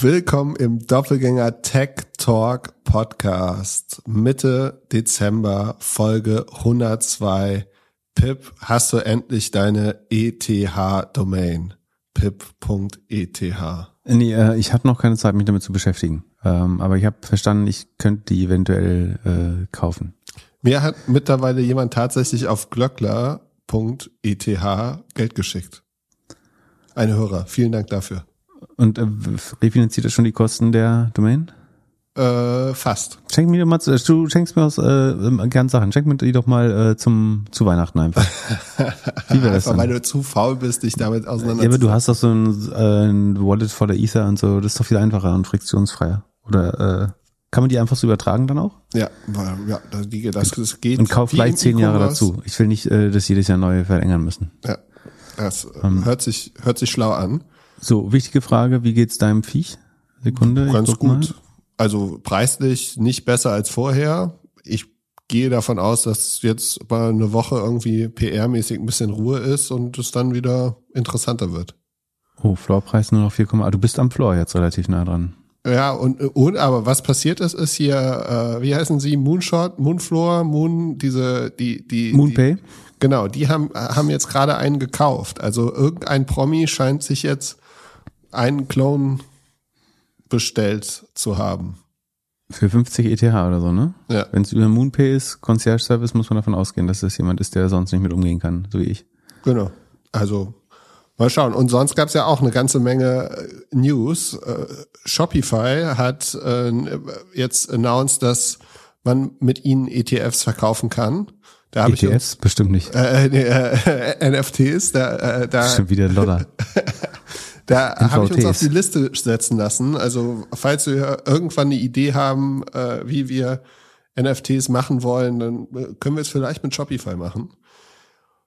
Willkommen im Doppelgänger Tech Talk Podcast. Mitte Dezember, Folge 102. Pip, hast du endlich deine ETH-Domain? pip.eth. Nee, äh, ich hatte noch keine Zeit, mich damit zu beschäftigen. Ähm, aber ich habe verstanden, ich könnte die eventuell äh, kaufen. Mir hat mittlerweile jemand tatsächlich auf glöckler.eth Geld geschickt. Ein Hörer. Vielen Dank dafür. Und äh, refinanziert das schon die Kosten der Domain? Äh, fast. Schenk mir mal, du schenkst mir aus äh, gern Sachen. Schenk mir die doch mal äh, zum zu Weihnachten einfach. Wie wäre das? Einfach, weil du zu faul bist, dich damit auseinanderzusetzen. Ja, aber du hast doch so ein, äh, ein Wallet voller Ether und so. Das ist doch viel einfacher und friktionsfreier. Oder äh, kann man die einfach so übertragen dann auch? Ja, ja das, das geht. Und kauf gleich zehn Jahre dazu. Ich will nicht, äh, dass jedes Jahr neue verlängern müssen. Ja, das ähm, hört sich hört sich schlau an. So, wichtige Frage, wie geht's deinem Viech? Sekunde. Ganz gut. Mal. Also preislich nicht besser als vorher. Ich gehe davon aus, dass jetzt mal eine Woche irgendwie PR-mäßig ein bisschen Ruhe ist und es dann wieder interessanter wird. Oh, Floorpreis nur noch 4,8. Du bist am Floor jetzt relativ nah dran. Ja, und, und aber was passiert ist, ist hier, äh, wie heißen sie, Moonshot, Moonfloor, Moon, diese, die, die. Moonpay? Die, genau, die haben, haben jetzt gerade einen gekauft. Also irgendein Promi scheint sich jetzt einen Clone bestellt zu haben. Für 50 ETH oder so, ne? Ja. Wenn es über Moonpay ist, Concierge Service, muss man davon ausgehen, dass das jemand ist, der sonst nicht mit umgehen kann, so wie ich. Genau. Also mal schauen. Und sonst gab es ja auch eine ganze Menge äh, News. Äh, Shopify hat äh, jetzt announced, dass man mit ihnen ETFs verkaufen kann. Da ETFs? Ich uns, bestimmt nicht. Äh, äh, NFTs, da, da Bestimmt wieder Dollar. Da habe ich uns auf die Liste setzen lassen. Also falls wir irgendwann eine Idee haben, äh, wie wir NFTs machen wollen, dann äh, können wir es vielleicht mit Shopify machen.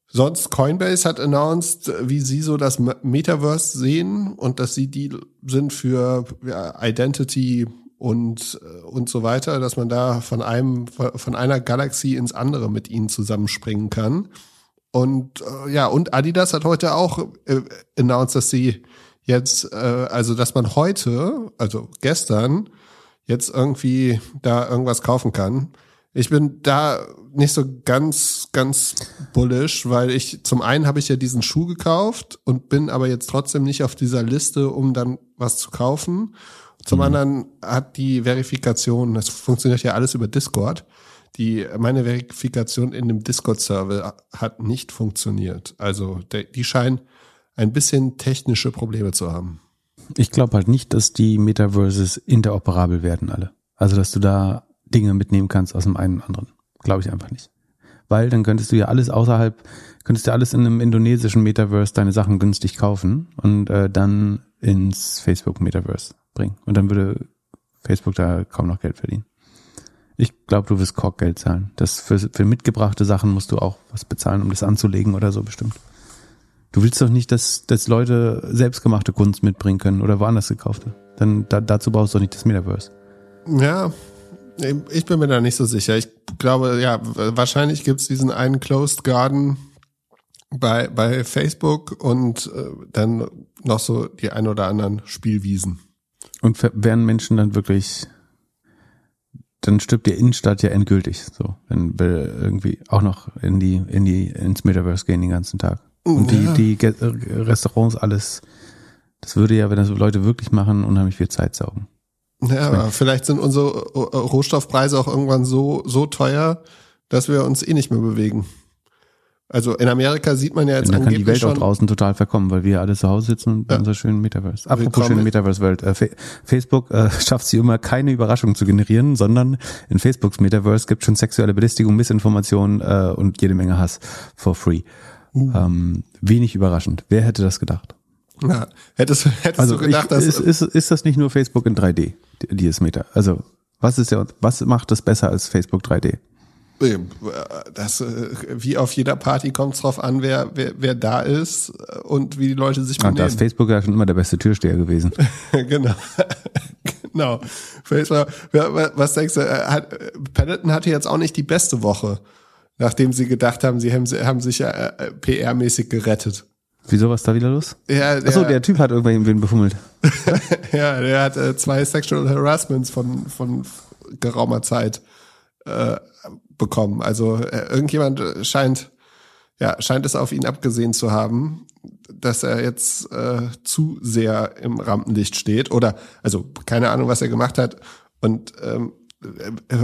Sonst Coinbase hat announced, wie sie so das Metaverse sehen und dass sie die sind für ja, Identity und äh, und so weiter, dass man da von einem von einer Galaxie ins andere mit ihnen zusammenspringen kann. Und äh, ja, und Adidas hat heute auch announced, dass sie jetzt, äh, also dass man heute, also gestern, jetzt irgendwie da irgendwas kaufen kann. Ich bin da nicht so ganz, ganz bullish, weil ich zum einen habe ich ja diesen Schuh gekauft und bin aber jetzt trotzdem nicht auf dieser Liste, um dann was zu kaufen. Zum mhm. anderen hat die Verifikation, das funktioniert ja alles über Discord, die meine Verifikation in dem Discord-Server hat nicht funktioniert. Also der, die scheinen ein bisschen technische Probleme zu haben. Ich glaube halt nicht, dass die Metaverses interoperabel werden alle. Also, dass du da Dinge mitnehmen kannst aus dem einen und anderen. Glaube ich einfach nicht. Weil dann könntest du ja alles außerhalb, könntest du alles in einem indonesischen Metaverse deine Sachen günstig kaufen und äh, dann ins Facebook Metaverse bringen. Und dann würde Facebook da kaum noch Geld verdienen. Ich glaube, du wirst Korkgeld zahlen. Das für, für mitgebrachte Sachen musst du auch was bezahlen, um das anzulegen oder so bestimmt. Du willst doch nicht, dass, dass Leute selbstgemachte Kunst mitbringen können oder woanders gekaufte. Dann da, dazu brauchst du doch nicht das Metaverse. Ja, ich bin mir da nicht so sicher. Ich glaube, ja, wahrscheinlich gibt's diesen einen Closed Garden bei, bei Facebook und äh, dann noch so die ein oder anderen Spielwiesen. Und werden Menschen dann wirklich, dann stirbt die Innenstadt ja endgültig, so, wenn wir irgendwie auch noch in die, in die, ins Metaverse gehen den ganzen Tag. Und ja. die, die Restaurants, alles, das würde ja, wenn das Leute wirklich machen, unheimlich viel Zeit saugen. Ja, aber vielleicht sind unsere Rohstoffpreise auch irgendwann so, so teuer, dass wir uns eh nicht mehr bewegen. Also in Amerika sieht man ja jetzt dann kann die Welt auch draußen total verkommen, weil wir alle zu Hause sitzen und ja. unser schönen Metaverse. Apropos schöne Metaverse-Welt. Äh, Facebook äh, schafft sie immer keine Überraschung zu generieren, sondern in Facebooks Metaverse gibt schon sexuelle Belästigung, Missinformation äh, und jede Menge Hass for free. Uh. Ähm, wenig überraschend. Wer hätte das gedacht? Ja, hättest, hättest also du gedacht, ich, dass ist, ist, ist das nicht nur Facebook in 3D, dieses Meta? Also was ist der, was macht das besser als Facebook 3D? Das, äh, wie auf jeder Party kommt es drauf an, wer, wer, wer da ist und wie die Leute sich benehmen. Ah, da ist Facebook ja schon immer der beste Türsteher gewesen. genau. genau. Facebook, was denkst du, äh, hat, Peloton hatte jetzt auch nicht die beste Woche nachdem sie gedacht haben, sie haben, haben sich äh, PR-mäßig gerettet. Wieso was da wieder los? Ja, der, Achso, der Typ hat irgendwen befummelt. ja, der hat äh, zwei Sexual Harassments von, von geraumer Zeit äh, bekommen. Also äh, irgendjemand scheint, ja, scheint es auf ihn abgesehen zu haben, dass er jetzt äh, zu sehr im Rampenlicht steht. Oder, also keine Ahnung, was er gemacht hat. Und ähm, äh,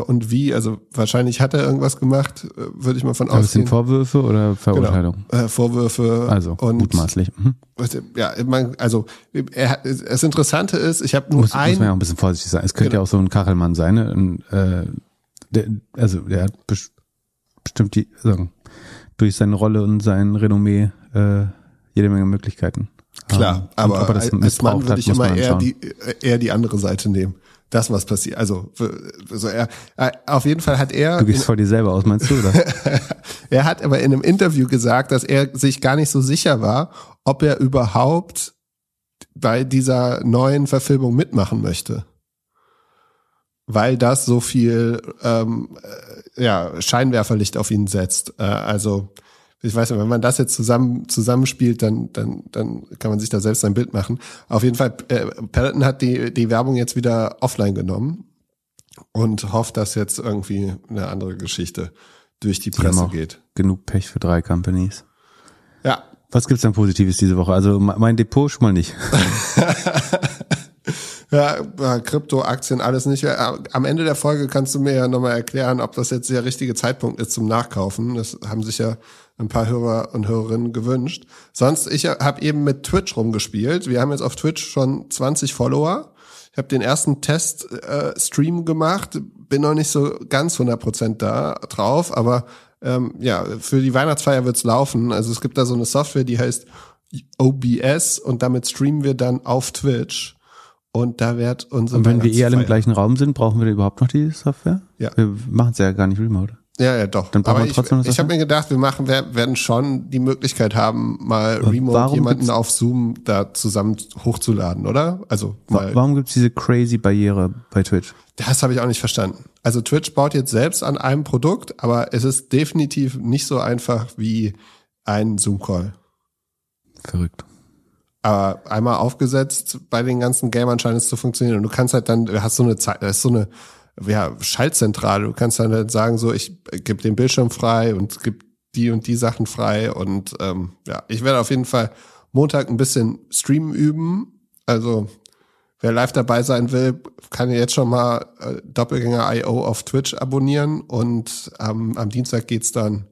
und wie, also wahrscheinlich hat er irgendwas gemacht, äh, würde ich mal von ausgehen. Sind Vorwürfe oder Verurteilung? Genau. Äh, Vorwürfe. Also und, mutmaßlich. Mhm. Ja, man, also er, das Interessante ist, ich habe nur muss, ein... Muss man ja auch ein bisschen vorsichtig sein. Es könnte genau. ja auch so ein Kachelmann sein, ne? Und, äh, der, also der hat bestimmt die, sagen, durch seine Rolle und sein Renommee äh, jede Menge Möglichkeiten. Klar, ähm, aber als Mann würde ich immer eher die, eher die andere Seite nehmen das, was passiert. Also, so er, auf jeden Fall hat er. Du gehst vor dir selber aus, meinst du, oder? er hat aber in einem Interview gesagt, dass er sich gar nicht so sicher war, ob er überhaupt bei dieser neuen Verfilmung mitmachen möchte. Weil das so viel ähm, äh, ja, Scheinwerferlicht auf ihn setzt. Äh, also ich weiß nicht, wenn man das jetzt zusammen zusammenspielt, dann dann dann kann man sich da selbst ein Bild machen. Auf jeden Fall, äh, Peloton hat die die Werbung jetzt wieder offline genommen und hofft, dass jetzt irgendwie eine andere Geschichte durch die Presse geht. Genug Pech für drei Companies. Ja. Was gibt's denn Positives diese Woche? Also mein Depot schon mal nicht. ja, Krypto, Aktien, alles nicht. Am Ende der Folge kannst du mir ja nochmal erklären, ob das jetzt der richtige Zeitpunkt ist zum Nachkaufen. Das haben sich ja ein paar Hörer und Hörerinnen gewünscht. Sonst, ich habe eben mit Twitch rumgespielt. Wir haben jetzt auf Twitch schon 20 Follower. Ich habe den ersten Test-Stream äh, gemacht, bin noch nicht so ganz 100% da drauf, aber ähm, ja, für die Weihnachtsfeier wird's laufen. Also es gibt da so eine Software, die heißt OBS und damit streamen wir dann auf Twitch. Und da wird unser Und wenn wir eh alle im gleichen Raum sind, brauchen wir überhaupt noch die Software? Ja. Wir machen es ja gar nicht remote. Ja, ja, doch. Dann Aber ich, ich habe mir gedacht, wir machen, wir werden schon die Möglichkeit haben, mal remote warum jemanden auf Zoom da zusammen hochzuladen, oder? Also mal. Warum gibt's diese crazy Barriere bei Twitch? Das habe ich auch nicht verstanden. Also Twitch baut jetzt selbst an einem Produkt, aber es ist definitiv nicht so einfach wie ein Zoom-Call. Verrückt. Aber einmal aufgesetzt, bei den ganzen Gamern scheint es zu funktionieren. Und du kannst halt dann, du hast so eine Zeit, da ist so eine ja, Schaltzentrale. Du kannst dann halt sagen, so, ich gebe den Bildschirm frei und gebe die und die Sachen frei. Und ähm, ja, ich werde auf jeden Fall Montag ein bisschen Streamen üben. Also wer live dabei sein will, kann jetzt schon mal äh, Doppelgänger.io auf Twitch abonnieren und ähm, am Dienstag geht's dann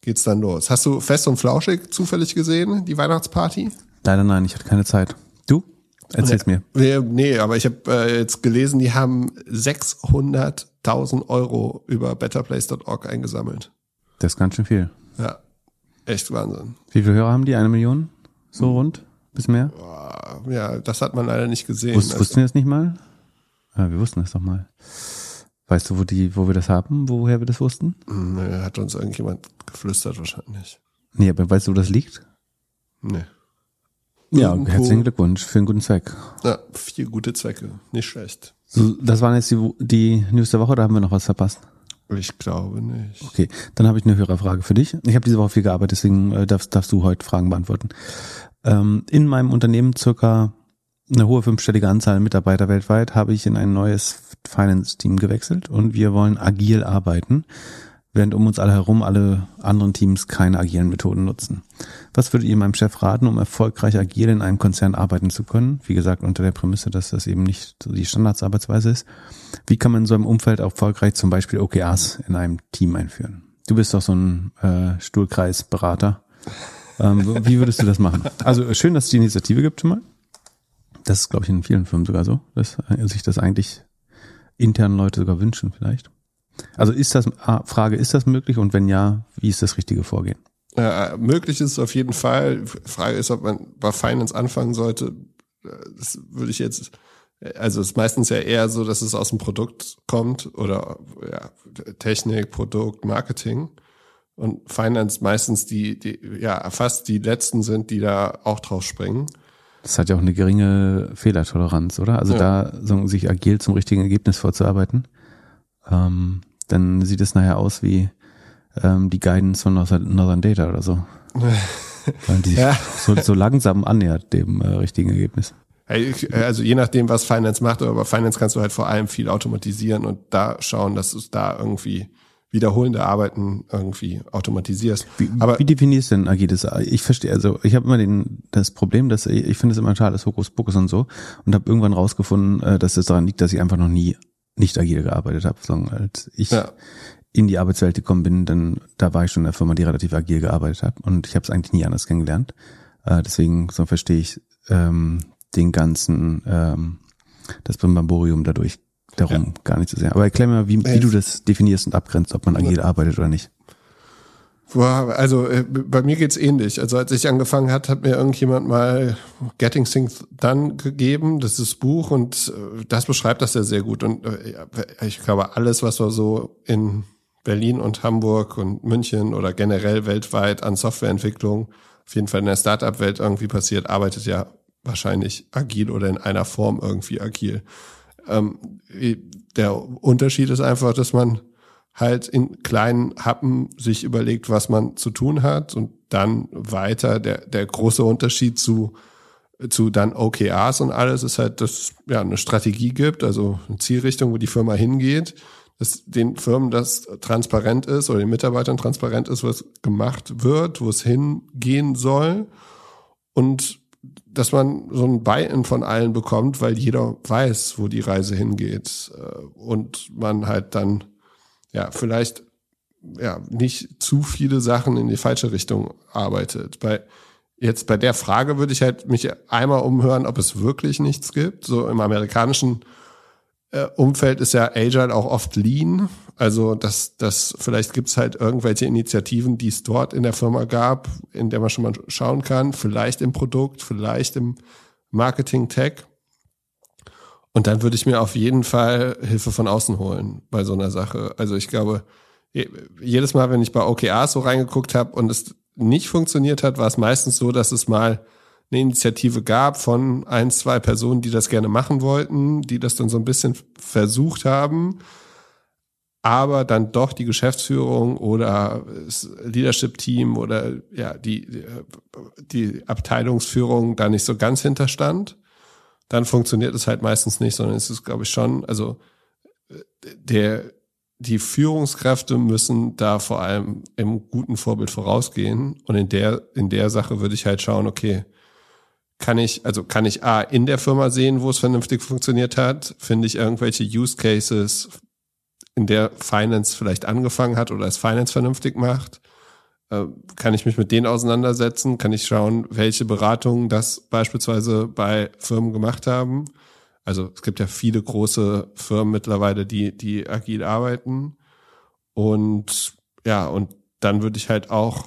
geht's dann los. Hast du Fest und Flauschig zufällig gesehen, die Weihnachtsparty? Leider nein, ich hatte keine Zeit. Du? Erzähl's nee, mir. Nee, aber ich habe äh, jetzt gelesen, die haben 600.000 Euro über betterplace.org eingesammelt. Das ist ganz schön viel. Ja, echt Wahnsinn. Wie viele Hörer haben die? Eine Million? So hm. rund? Bis mehr? Ja, das hat man leider nicht gesehen. Wusst, also. Wussten wir das nicht mal? Ja, wir wussten das doch mal. Weißt du, wo die, wo wir das haben, woher wir das wussten? Hm, nee, hat uns irgendjemand geflüstert wahrscheinlich. Nee, aber weißt du, wo das liegt? Nee. Ja, irgendwo. herzlichen Glückwunsch für einen guten Zweck. Ja, vier gute Zwecke, nicht schlecht. So, das waren jetzt die, die News der Woche, oder haben wir noch was verpasst? Ich glaube nicht. Okay, dann habe ich eine höhere Frage für dich. Ich habe diese Woche viel gearbeitet, deswegen äh, darfst, darfst du heute Fragen beantworten. Ähm, in meinem Unternehmen circa eine hohe fünfstellige Anzahl Mitarbeiter weltweit habe ich in ein neues Finance-Team gewechselt und wir wollen agil arbeiten während um uns alle herum alle anderen Teams keine agilen Methoden nutzen. Was würdet ihr meinem Chef raten, um erfolgreich agil in einem Konzern arbeiten zu können? Wie gesagt, unter der Prämisse, dass das eben nicht so die Standardsarbeitsweise ist. Wie kann man in so einem Umfeld erfolgreich zum Beispiel OKRs in einem Team einführen? Du bist doch so ein äh, Stuhlkreisberater. Ähm, wie würdest du das machen? Also schön, dass es die Initiative gibt schon mal. Das ist, glaube ich, in vielen Firmen sogar so, dass sich das eigentlich intern Leute sogar wünschen vielleicht. Also ist das, Frage, ist das möglich und wenn ja, wie ist das richtige Vorgehen? Äh, möglich ist es auf jeden Fall. Frage ist, ob man bei Finance anfangen sollte. Das würde ich jetzt, also es ist meistens ja eher so, dass es aus dem Produkt kommt oder ja, Technik, Produkt, Marketing. Und Finance meistens die, die, ja, fast die letzten sind, die da auch drauf springen. Das hat ja auch eine geringe Fehlertoleranz, oder? Also ja. da so, sich agil zum richtigen Ergebnis vorzuarbeiten ähm, dann sieht es nachher aus wie ähm, die Guidance von Northern Data oder so. Weil die ja. so, so langsam annähert dem äh, richtigen Ergebnis. Also je nachdem, was Finance macht, aber bei Finance kannst du halt vor allem viel automatisieren und da schauen, dass du es da irgendwie wiederholende Arbeiten irgendwie automatisierst. Wie, aber wie definierst du denn agiles? Ich verstehe, also ich habe immer den, das Problem, dass ich, ich finde es immer schade, das Hokuspokus und so und habe irgendwann rausgefunden, äh, dass es daran liegt, dass ich einfach noch nie nicht agil gearbeitet habe, sondern als ich ja. in die Arbeitswelt gekommen bin, dann da war ich schon in der Firma, die relativ agil gearbeitet hat und ich habe es eigentlich nie anders kennengelernt. Äh, deswegen so verstehe ich ähm, den ganzen, ähm, das Brimborium dadurch darum ja. gar nicht so sehr. Aber erklär mir mal, wie, wie du das definierst und abgrenzt, ob man agil arbeitet oder nicht. Also äh, bei mir geht's ähnlich. Also als ich angefangen hat, hat mir irgendjemand mal Getting Things Done gegeben, das ist das Buch und äh, das beschreibt das ja sehr gut. Und äh, ich glaube, alles, was wir so in Berlin und Hamburg und München oder generell weltweit an Softwareentwicklung, auf jeden Fall in der Startup-Welt irgendwie passiert, arbeitet ja wahrscheinlich agil oder in einer Form irgendwie agil. Ähm, der Unterschied ist einfach, dass man halt in kleinen Happen sich überlegt, was man zu tun hat und dann weiter der, der große Unterschied zu, zu dann OKRs und alles ist halt, dass es ja eine Strategie gibt, also eine Zielrichtung, wo die Firma hingeht, dass den Firmen das transparent ist oder den Mitarbeitern transparent ist, was gemacht wird, wo es hingehen soll und dass man so ein Buy-in von allen bekommt, weil jeder weiß, wo die Reise hingeht äh, und man halt dann ja vielleicht ja nicht zu viele Sachen in die falsche Richtung arbeitet. Bei jetzt bei der Frage würde ich halt mich einmal umhören, ob es wirklich nichts gibt. So im amerikanischen äh, Umfeld ist ja Agile auch oft Lean. Also das, das vielleicht gibt's halt irgendwelche Initiativen, die es dort in der Firma gab, in der man schon mal schauen kann. Vielleicht im Produkt, vielleicht im Marketing Tech. Und dann würde ich mir auf jeden Fall Hilfe von außen holen bei so einer Sache. Also ich glaube, jedes Mal, wenn ich bei OKR so reingeguckt habe und es nicht funktioniert hat, war es meistens so, dass es mal eine Initiative gab von ein, zwei Personen, die das gerne machen wollten, die das dann so ein bisschen versucht haben, aber dann doch die Geschäftsführung oder das Leadership-Team oder ja, die, die Abteilungsführung da nicht so ganz hinterstand, dann funktioniert es halt meistens nicht, sondern es ist, glaube ich, schon, also der, die Führungskräfte müssen da vor allem im guten Vorbild vorausgehen. Und in der, in der Sache würde ich halt schauen, okay, kann ich, also kann ich A, in der Firma sehen, wo es vernünftig funktioniert hat? Finde ich irgendwelche Use Cases, in der Finance vielleicht angefangen hat oder es Finance vernünftig macht? Äh, kann ich mich mit denen auseinandersetzen? Kann ich schauen, welche Beratungen das beispielsweise bei Firmen gemacht haben? Also es gibt ja viele große Firmen mittlerweile, die, die agil arbeiten. Und ja, und dann würde ich halt auch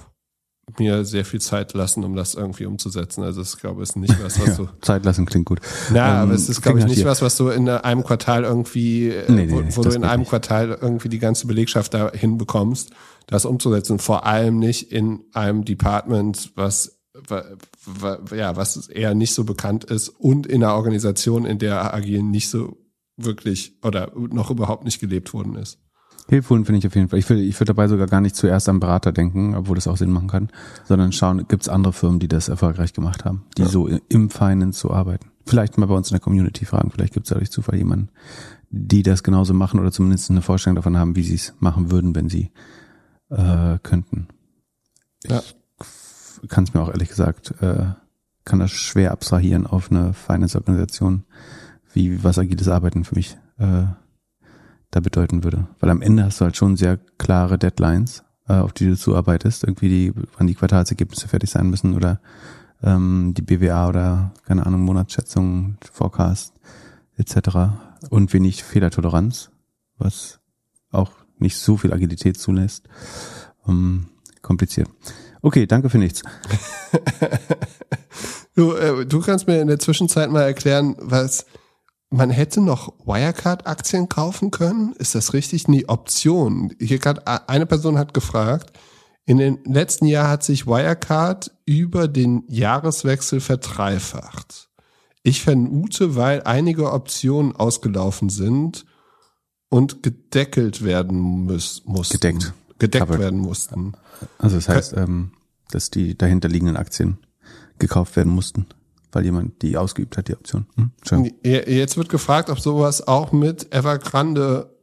mir sehr viel Zeit lassen, um das irgendwie umzusetzen. Also ich glaube, es ist nicht was, was ja, du Zeit lassen klingt gut. Na, ähm, aber es ist glaube ich nicht hier. was, was du in einem Quartal irgendwie, nee, nee, wo, wo du in einem nicht. Quartal irgendwie die ganze Belegschaft da hinbekommst, das umzusetzen. Vor allem nicht in einem Department, was ja, was eher nicht so bekannt ist und in einer Organisation, in der agil nicht so wirklich oder noch überhaupt nicht gelebt worden ist. Hilfreich finde ich auf jeden Fall. Ich würde ich würde dabei sogar gar nicht zuerst am Berater denken, obwohl das auch Sinn machen kann, sondern schauen, gibt es andere Firmen, die das erfolgreich gemacht haben, die ja. so im Finance so arbeiten. Vielleicht mal bei uns in der Community fragen, vielleicht gibt es da durch Zufall jemanden, die das genauso machen oder zumindest eine Vorstellung davon haben, wie sie es machen würden, wenn sie äh, könnten. Ja. Ich kann es mir auch ehrlich gesagt, äh, kann das schwer abstrahieren auf eine Finance-Organisation, wie was agiles Arbeiten für mich äh, da bedeuten würde. Weil am Ende hast du halt schon sehr klare Deadlines, äh, auf die du zuarbeitest, irgendwie die, wann die Quartalsergebnisse fertig sein müssen oder ähm, die BWA oder, keine Ahnung, Monatsschätzung, Forecast etc. Und wenig Fehlertoleranz, was auch nicht so viel Agilität zulässt. Ähm, kompliziert. Okay, danke für nichts. du, äh, du kannst mir in der Zwischenzeit mal erklären, was man hätte noch Wirecard-Aktien kaufen können. Ist das richtig? Nee, Option. Hier gerade eine Person hat gefragt, in den letzten Jahren hat sich Wirecard über den Jahreswechsel verdreifacht. Ich vermute, weil einige Optionen ausgelaufen sind und gedeckelt werden müssen. Gedeckt. Gedeckt Covered. werden mussten. Also das heißt, ähm, dass die dahinterliegenden Aktien gekauft werden mussten, weil jemand die ausgeübt hat, die Option. Hm? Jetzt wird gefragt, ob sowas auch mit Evergrande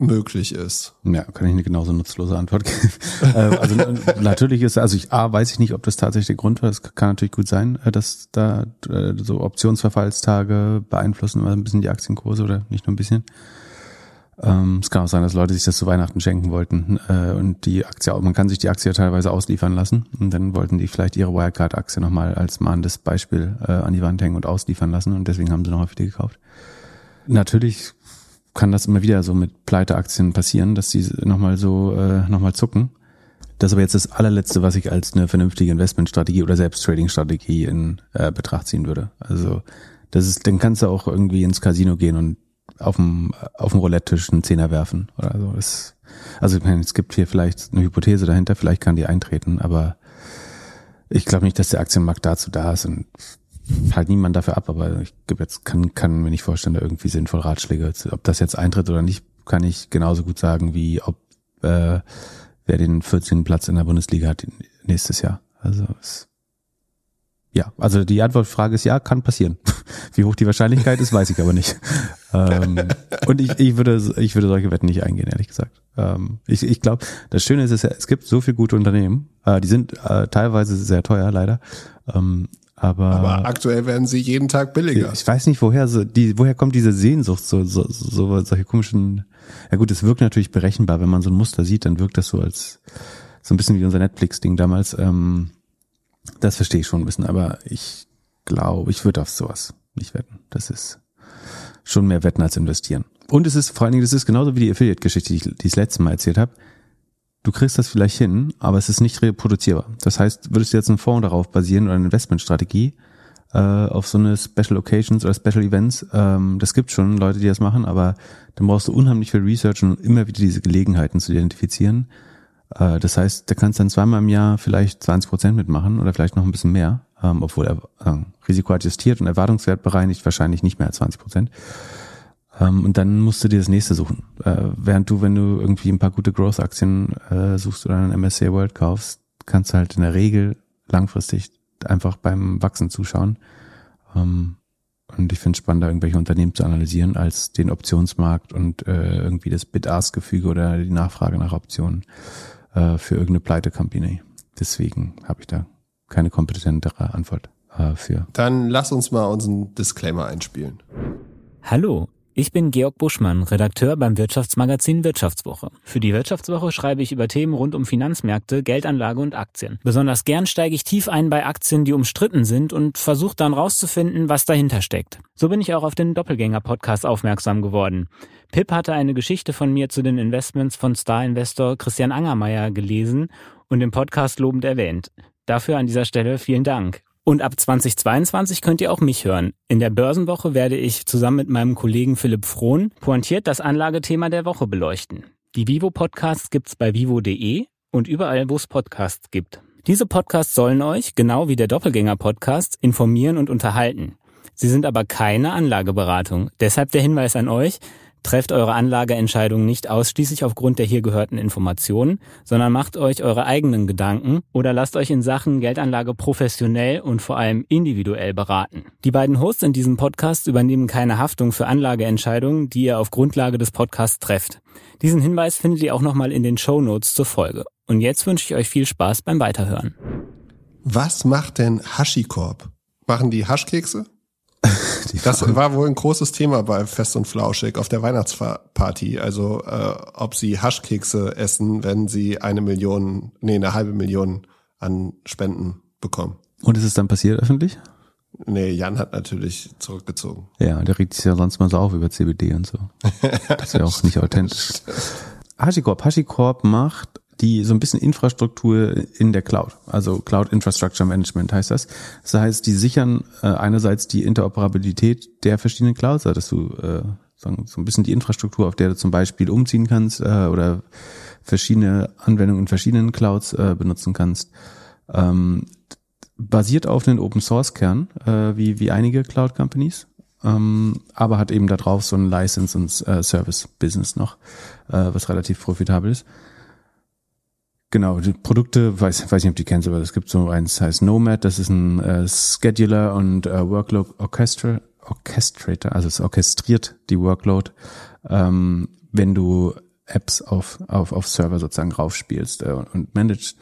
möglich ist. Ja, kann ich eine genauso nutzlose Antwort geben. Äh, also natürlich ist, also ich A, weiß ich nicht, ob das tatsächlich der Grund war. Es kann natürlich gut sein, äh, dass da äh, so Optionsverfallstage beeinflussen ein bisschen die Aktienkurse oder nicht nur ein bisschen. Ähm, es kann auch sein, dass Leute sich das zu Weihnachten schenken wollten und die Aktie, man kann sich die Aktie teilweise ausliefern lassen und dann wollten die vielleicht ihre Wirecard-Aktie nochmal als mahnendes Beispiel an die Wand hängen und ausliefern lassen und deswegen haben sie noch die gekauft. Natürlich kann das immer wieder so mit Pleiteaktien passieren, dass die nochmal so äh, nochmal zucken. Das ist aber jetzt das allerletzte, was ich als eine vernünftige Investmentstrategie oder selbst Trading-Strategie in äh, Betracht ziehen würde. Also das ist, dann kannst du auch irgendwie ins Casino gehen und auf dem auf dem Roulette-Tisch einen Zehner werfen oder so. Das, also ich meine, es gibt hier vielleicht eine Hypothese dahinter, vielleicht kann die eintreten, aber ich glaube nicht, dass der Aktienmarkt dazu da ist und halt niemand dafür ab, aber ich jetzt kann kann mir nicht vorstellen, da irgendwie sinnvoll Ratschläge. Ob das jetzt eintritt oder nicht, kann ich genauso gut sagen, wie ob äh, wer den 14. Platz in der Bundesliga hat nächstes Jahr. Also es, ja, also die Antwortfrage ist ja, kann passieren. Wie hoch die Wahrscheinlichkeit ist, weiß ich aber nicht. ähm, und ich, ich würde ich würde solche Wetten nicht eingehen, ehrlich gesagt. Ähm, ich ich glaube, das Schöne ist, es gibt so viele gute Unternehmen. Äh, die sind äh, teilweise sehr teuer, leider. Ähm, aber, aber aktuell werden sie jeden Tag billiger. Ich weiß nicht, woher so die, woher kommt diese Sehnsucht, so, so, so solche komischen. Ja gut, es wirkt natürlich berechenbar, wenn man so ein Muster sieht, dann wirkt das so als so ein bisschen wie unser Netflix-Ding damals. Ähm, das verstehe ich schon ein bisschen, aber ich glaube, ich würde auf sowas nicht wetten. Das ist schon mehr wetten als investieren. Und es ist vor allen Dingen, das ist genauso wie die Affiliate-Geschichte, die ich, das letzte Mal erzählt habe du kriegst das vielleicht hin, aber es ist nicht reproduzierbar. Das heißt, würdest du jetzt einen Fonds darauf basieren oder eine Investmentstrategie äh, auf so eine Special Occasions oder Special Events, ähm, das gibt schon Leute, die das machen, aber dann brauchst du unheimlich viel Research und immer wieder diese Gelegenheiten zu identifizieren. Äh, das heißt, da kannst dann zweimal im Jahr vielleicht 20 Prozent mitmachen oder vielleicht noch ein bisschen mehr, ähm, obwohl er äh, Risiko adjustiert und Erwartungswert bereinigt wahrscheinlich nicht mehr als 20 Prozent. Ähm, und dann musst du dir das nächste suchen. Äh, während du, wenn du irgendwie ein paar gute Growth-Aktien äh, suchst oder einen MSCI World kaufst, kannst du halt in der Regel langfristig einfach beim Wachsen zuschauen. Ähm, und ich finde es spannender, irgendwelche Unternehmen zu analysieren, als den Optionsmarkt und äh, irgendwie das Bid-Ask-Gefüge oder die Nachfrage nach Optionen äh, für irgendeine Pleite-Company. Deswegen habe ich da keine kompetentere Antwort äh, für. Dann lass uns mal unseren Disclaimer einspielen. Hallo, ich bin Georg Buschmann, Redakteur beim Wirtschaftsmagazin Wirtschaftswoche. Für die Wirtschaftswoche schreibe ich über Themen rund um Finanzmärkte, Geldanlage und Aktien. Besonders gern steige ich tief ein bei Aktien, die umstritten sind und versuche dann rauszufinden, was dahinter steckt. So bin ich auch auf den Doppelgänger-Podcast aufmerksam geworden. Pip hatte eine Geschichte von mir zu den Investments von Star-Investor Christian Angermeier gelesen und im Podcast lobend erwähnt. Dafür an dieser Stelle vielen Dank. Und ab 2022 könnt ihr auch mich hören. In der Börsenwoche werde ich zusammen mit meinem Kollegen Philipp Frohn pointiert das Anlagethema der Woche beleuchten. Die Vivo Podcasts gibt's bei vivo.de und überall, wo es Podcasts gibt. Diese Podcasts sollen euch, genau wie der Doppelgänger Podcast, informieren und unterhalten. Sie sind aber keine Anlageberatung. Deshalb der Hinweis an euch, Trefft eure Anlageentscheidungen nicht ausschließlich aufgrund der hier gehörten Informationen, sondern macht euch eure eigenen Gedanken oder lasst euch in Sachen Geldanlage professionell und vor allem individuell beraten. Die beiden Hosts in diesem Podcast übernehmen keine Haftung für Anlageentscheidungen, die ihr auf Grundlage des Podcasts trefft. Diesen Hinweis findet ihr auch nochmal in den Show Notes zur Folge. Und jetzt wünsche ich euch viel Spaß beim Weiterhören. Was macht denn Haschikorb? Machen die Haschkekse? das war wohl ein großes Thema bei Fest und Flauschig auf der Weihnachtsparty. Also äh, ob sie Haschkekse essen, wenn sie eine Million, nee, eine halbe Million an Spenden bekommen. Und ist es dann passiert öffentlich? Nee, Jan hat natürlich zurückgezogen. Ja, der regt sich ja sonst mal so auf über CBD und so. Das ist ja auch nicht authentisch. Hashicorp. Hashicorp macht die so ein bisschen Infrastruktur in der Cloud, also Cloud Infrastructure Management heißt das. Das heißt, die sichern äh, einerseits die Interoperabilität der verschiedenen Clouds, also dass du äh, sagen, so ein bisschen die Infrastruktur, auf der du zum Beispiel umziehen kannst äh, oder verschiedene Anwendungen in verschiedenen Clouds äh, benutzen kannst. Ähm, basiert auf einem Open Source Kern, äh, wie, wie einige Cloud Companies, ähm, aber hat eben da drauf so ein License und äh, Service Business noch, äh, was relativ profitabel ist Genau, die Produkte, weiß, weiß nicht, ob die kennst, aber es gibt so eins, das heißt Nomad, das ist ein äh, Scheduler und äh, Workload Orchestra, Orchestrator, also es orchestriert die Workload, ähm, wenn du Apps auf, auf, auf Server sozusagen raufspielst äh, und managst.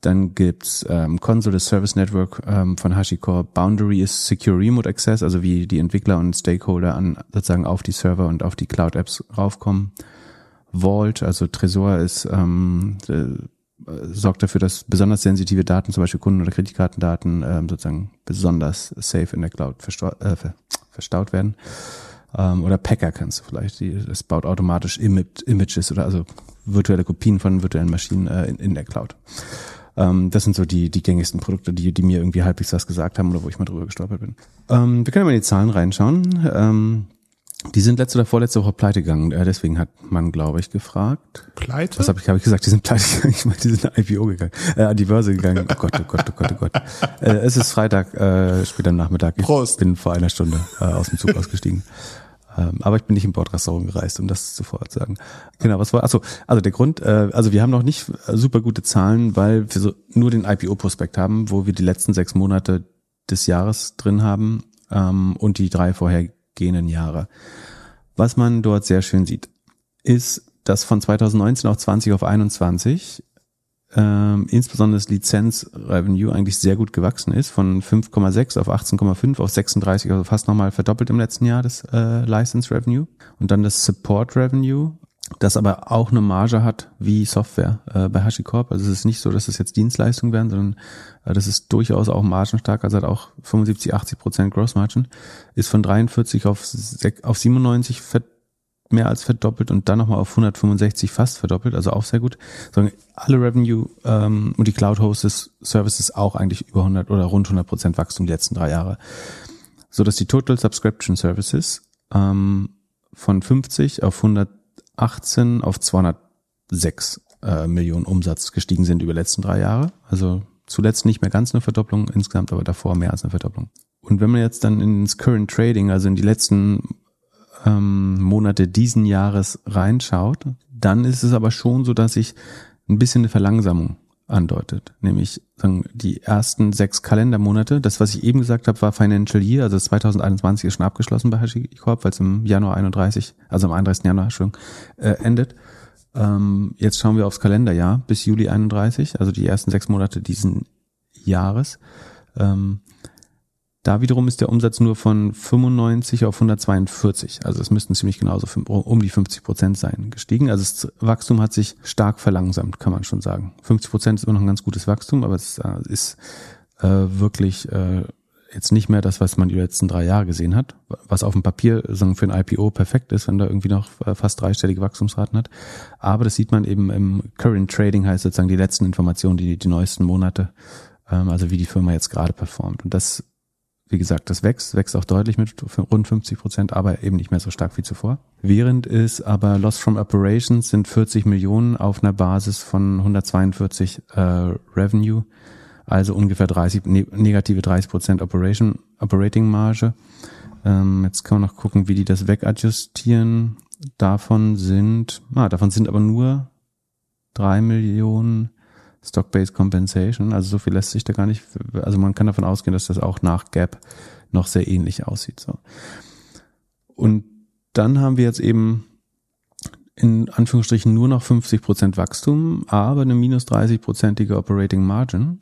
Dann gibt's ähm, Console Service Network ähm, von HashiCorp. Boundary ist Secure Remote Access, also wie die Entwickler und Stakeholder an sozusagen auf die Server und auf die Cloud-Apps raufkommen. Vault, also Tresor ist ähm, äh, sorgt dafür, dass besonders sensitive Daten, zum Beispiel Kunden- oder Kreditkartendaten, ähm, sozusagen besonders safe in der Cloud äh, verstaut werden. Ähm, oder Packer kannst du vielleicht. Die, das baut automatisch Images oder also virtuelle Kopien von virtuellen Maschinen äh, in, in der Cloud. Ähm, das sind so die, die gängigsten Produkte, die, die mir irgendwie halbwegs was gesagt haben oder wo ich mal drüber gestolpert bin. Ähm, wir können mal in die Zahlen reinschauen. Ähm, die sind letzte oder vorletzte Woche pleite gegangen. Äh, deswegen hat man, glaube ich, gefragt. Pleite? Was habe ich, hab ich gesagt? Die sind pleite gegangen. Ich meine, die sind IPO gegangen. Äh, an die Börse gegangen. Oh Gott, oh Gott, oh Gott, oh Gott. Äh, es ist Freitag, äh, später am Nachmittag. Ich Prost. bin vor einer Stunde äh, aus dem Zug ausgestiegen. Ähm, aber ich bin nicht im Bordrestaurant gereist, um das zuvor zu sagen. Genau, was war, achso, also der Grund, äh, also wir haben noch nicht super gute Zahlen, weil wir so nur den IPO-Prospekt haben, wo wir die letzten sechs Monate des Jahres drin haben ähm, und die drei vorhergehenden Jahre. Was man dort sehr schön sieht, ist, dass von 2019 auf 20 auf 21 ähm, insbesondere das Lizenz-Revenue eigentlich sehr gut gewachsen ist, von 5,6 auf 18,5 auf 36, also fast nochmal verdoppelt im letzten Jahr das äh, License-Revenue. Und dann das Support-Revenue, das aber auch eine Marge hat wie Software äh, bei HashiCorp. Also es ist nicht so, dass es jetzt Dienstleistungen werden, sondern äh, das ist durchaus auch margenstark, also hat auch 75, 80 Prozent Gross Margin, ist von 43 auf, auf 97 mehr als verdoppelt und dann nochmal auf 165 fast verdoppelt, also auch sehr gut. Sondern alle Revenue ähm, und die Cloud-Hosted Services auch eigentlich über 100 oder rund 100 Prozent Wachstum die letzten drei Jahre. So dass die Total Subscription Services ähm, von 50 auf 118 auf 206 äh, Millionen Umsatz gestiegen sind über die letzten drei Jahre. Also Zuletzt nicht mehr ganz eine Verdopplung insgesamt, aber davor mehr als eine Verdopplung. Und wenn man jetzt dann ins Current Trading, also in die letzten ähm, Monate diesen Jahres reinschaut, dann ist es aber schon so, dass sich ein bisschen eine Verlangsamung andeutet. Nämlich die ersten sechs Kalendermonate, das, was ich eben gesagt habe, war Financial Year, also 2021 ist schon abgeschlossen bei HashiCorp, weil es im Januar 31, also am 31. Januar, Entschuldigung, äh, endet. Ähm, jetzt schauen wir aufs Kalenderjahr bis Juli 31, also die ersten sechs Monate diesen Jahres. Ähm, da wiederum ist der Umsatz nur von 95 auf 142, also es müssten ziemlich genauso um die 50 Prozent sein gestiegen. Also das Wachstum hat sich stark verlangsamt, kann man schon sagen. 50 Prozent ist immer noch ein ganz gutes Wachstum, aber es äh, ist äh, wirklich äh, jetzt nicht mehr das, was man die letzten drei Jahre gesehen hat, was auf dem Papier sagen, für ein IPO perfekt ist, wenn da irgendwie noch äh, fast dreistellige Wachstumsraten hat. Aber das sieht man eben im Current Trading, heißt sozusagen die letzten Informationen, die, die neuesten Monate, ähm, also wie die Firma jetzt gerade performt. Und das, wie gesagt, das wächst, wächst auch deutlich mit rund 50 Prozent, aber eben nicht mehr so stark wie zuvor. Während es aber Loss from Operations sind 40 Millionen auf einer Basis von 142 äh, Revenue also ungefähr 30, ne, negative 30 Prozent Operation, Operating Marge. Ähm, jetzt kann man noch gucken, wie die das wegadjustieren. Davon sind, ah, davon sind aber nur drei Millionen Stock-Based Compensation. Also so viel lässt sich da gar nicht, also man kann davon ausgehen, dass das auch nach Gap noch sehr ähnlich aussieht, so. Und dann haben wir jetzt eben in Anführungsstrichen nur noch 50 Prozent Wachstum, aber eine minus 30-prozentige Operating Margin.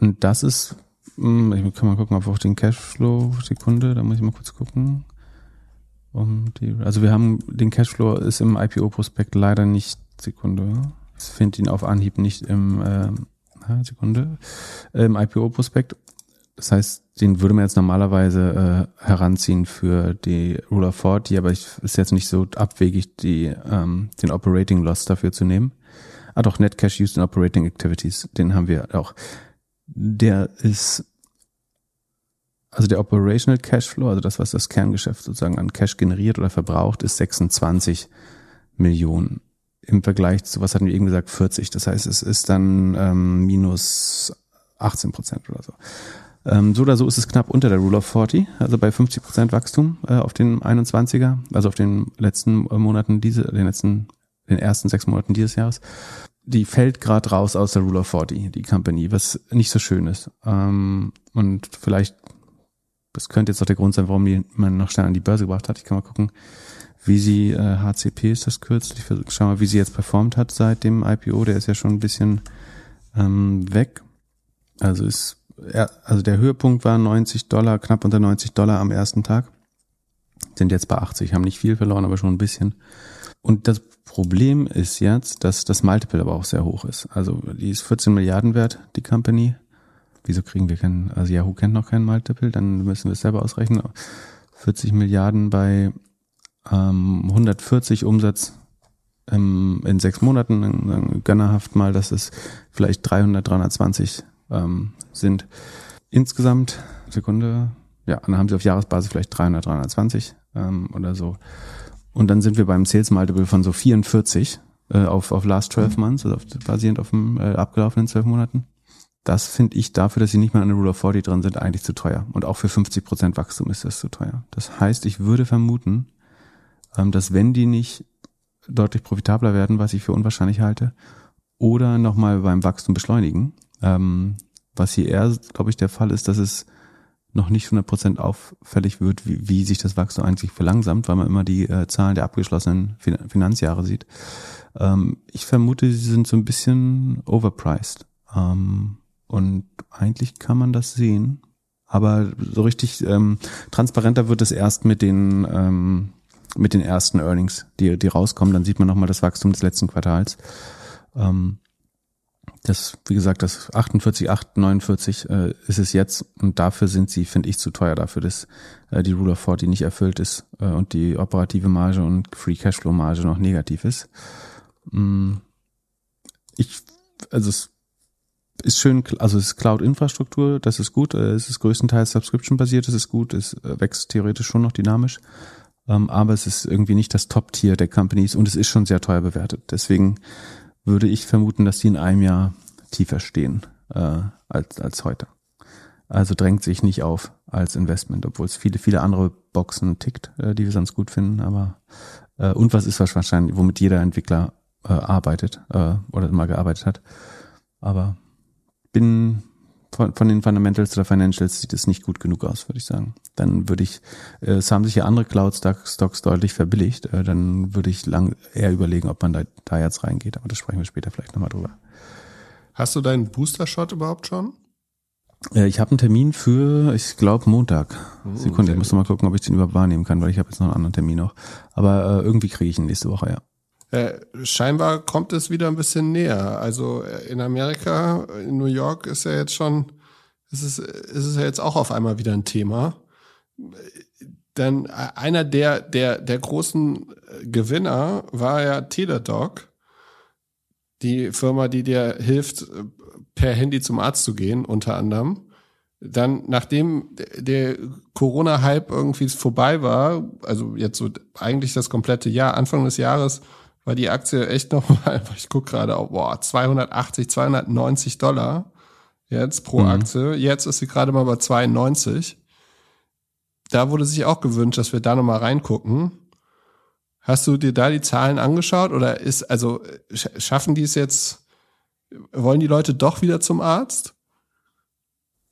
Und das ist, hm, ich kann mal gucken, ob auf den Cashflow, Sekunde, da muss ich mal kurz gucken. Um die, also wir haben, den Cashflow ist im IPO-Prospekt leider nicht, Sekunde, ich finde ihn auf Anhieb nicht im, äh, Sekunde, im IPO-Prospekt. Das heißt, den würde man jetzt normalerweise äh, heranziehen für die Rule of 40, aber ich ist jetzt nicht so abwegig, die, ähm, den Operating Loss dafür zu nehmen. Ah doch, Net Cash Used in Operating Activities, den haben wir auch der ist, also der Operational Cashflow, also das, was das Kerngeschäft sozusagen an Cash generiert oder verbraucht, ist 26 Millionen. Im Vergleich zu, was hatten wir eben gesagt, 40. Das heißt, es ist dann ähm, minus 18 Prozent oder so. Ähm, so oder so ist es knapp unter der Rule of 40, also bei 50 Prozent Wachstum äh, auf den 21er, also auf den letzten Monaten diese, den letzten, den ersten sechs Monaten dieses Jahres. die fällt gerade raus aus der Rule of 40, die Company, was nicht so schön ist. Ähm, und vielleicht, das könnte jetzt auch der Grund sein, warum die man noch schnell an die Börse gebracht hat. Ich kann mal gucken, wie sie, äh, HCP ist das kürzlich, schau mal, wie sie jetzt performt hat seit dem IPO. Der ist ja schon ein bisschen ähm, weg. Also ist, ja, also der Höhepunkt war 90 Dollar, knapp unter 90 Dollar am ersten Tag. Sind jetzt bei 80, haben nicht viel verloren, aber schon ein bisschen. Und das Problem ist jetzt, dass das Multiple aber auch sehr hoch ist. Also die ist 14 Milliarden wert, die Company. Wieso kriegen wir keinen, also Yahoo kennt noch keinen Multiple, dann müssen wir es selber ausrechnen. 40 Milliarden bei ähm, 140 Umsatz ähm, in sechs Monaten, gönnerhaft mal, dass es vielleicht 300, 320 ähm, sind. Insgesamt, Sekunde, ja, dann haben sie auf Jahresbasis vielleicht 300, 320 ähm, oder so. Und dann sind wir beim Sales Multiple von so 44 äh, auf, auf Last 12 Months, also auf, basierend auf dem äh, abgelaufenen 12 Monaten. Das finde ich dafür, dass sie nicht mal an der Rule of 40 drin sind, eigentlich zu teuer. Und auch für 50 Prozent Wachstum ist das zu teuer. Das heißt, ich würde vermuten, dass wenn die nicht deutlich profitabler werden, was ich für unwahrscheinlich halte, oder nochmal beim Wachstum beschleunigen, ähm, was hier eher, glaube ich, der Fall ist, dass es noch nicht 100% auffällig wird, wie, wie sich das Wachstum eigentlich verlangsamt, weil man immer die äh, Zahlen der abgeschlossenen fin Finanzjahre sieht. Ähm, ich vermute, sie sind so ein bisschen overpriced. Ähm, und eigentlich kann man das sehen. Aber so richtig ähm, transparenter wird es erst mit den ähm, mit den ersten Earnings, die, die rauskommen. Dann sieht man nochmal das Wachstum des letzten Quartals. Ähm, das, wie gesagt, das 48, 8, 49 äh, ist es jetzt und dafür sind sie, finde ich, zu teuer dafür, dass äh, die Rule of 40 nicht erfüllt ist äh, und die operative Marge und Free Cashflow Marge noch negativ ist. Mm, ich, also es ist schön, also es ist Cloud-Infrastruktur, das ist gut, äh, es ist größtenteils Subscription-basiert, es ist gut, es äh, wächst theoretisch schon noch dynamisch, ähm, aber es ist irgendwie nicht das Top-Tier der Companies und es ist schon sehr teuer bewertet. Deswegen würde ich vermuten, dass die in einem Jahr tiefer stehen äh, als, als heute. Also drängt sich nicht auf als Investment, obwohl es viele, viele andere Boxen tickt, äh, die wir sonst gut finden. Aber äh, und was ist wahrscheinlich, womit jeder Entwickler äh, arbeitet äh, oder mal gearbeitet hat. Aber bin von, von den Fundamentals oder Financials sieht es nicht gut genug aus, würde ich sagen. Dann würde ich, äh, es haben sich ja andere Cloud-Stocks deutlich verbilligt, äh, dann würde ich lang eher überlegen, ob man da, da jetzt reingeht, aber das sprechen wir später vielleicht nochmal drüber. Hast du deinen Booster-Shot überhaupt schon? Äh, ich habe einen Termin für, ich glaube, Montag. Oh, Sekunde, ich muss noch mal gucken, ob ich den überhaupt wahrnehmen kann, weil ich habe jetzt noch einen anderen Termin noch. Aber äh, irgendwie kriege ich ihn nächste Woche, ja. Äh, scheinbar kommt es wieder ein bisschen näher. Also äh, in Amerika, in New York ist ja jetzt schon, ist es, ist es ja jetzt auch auf einmal wieder ein Thema. Denn einer der, der, der großen Gewinner war ja Teladoc, die Firma, die dir hilft, per Handy zum Arzt zu gehen, unter anderem. Dann, nachdem der Corona-Hype irgendwie vorbei war, also jetzt so eigentlich das komplette Jahr, Anfang des Jahres, war die Aktie echt nochmal, ich guck gerade, auf, boah, 280, 290 Dollar jetzt pro mhm. Aktie. Jetzt ist sie gerade mal bei 92. Da wurde sich auch gewünscht, dass wir da nochmal reingucken. Hast du dir da die Zahlen angeschaut oder ist, also schaffen die es jetzt, wollen die Leute doch wieder zum Arzt?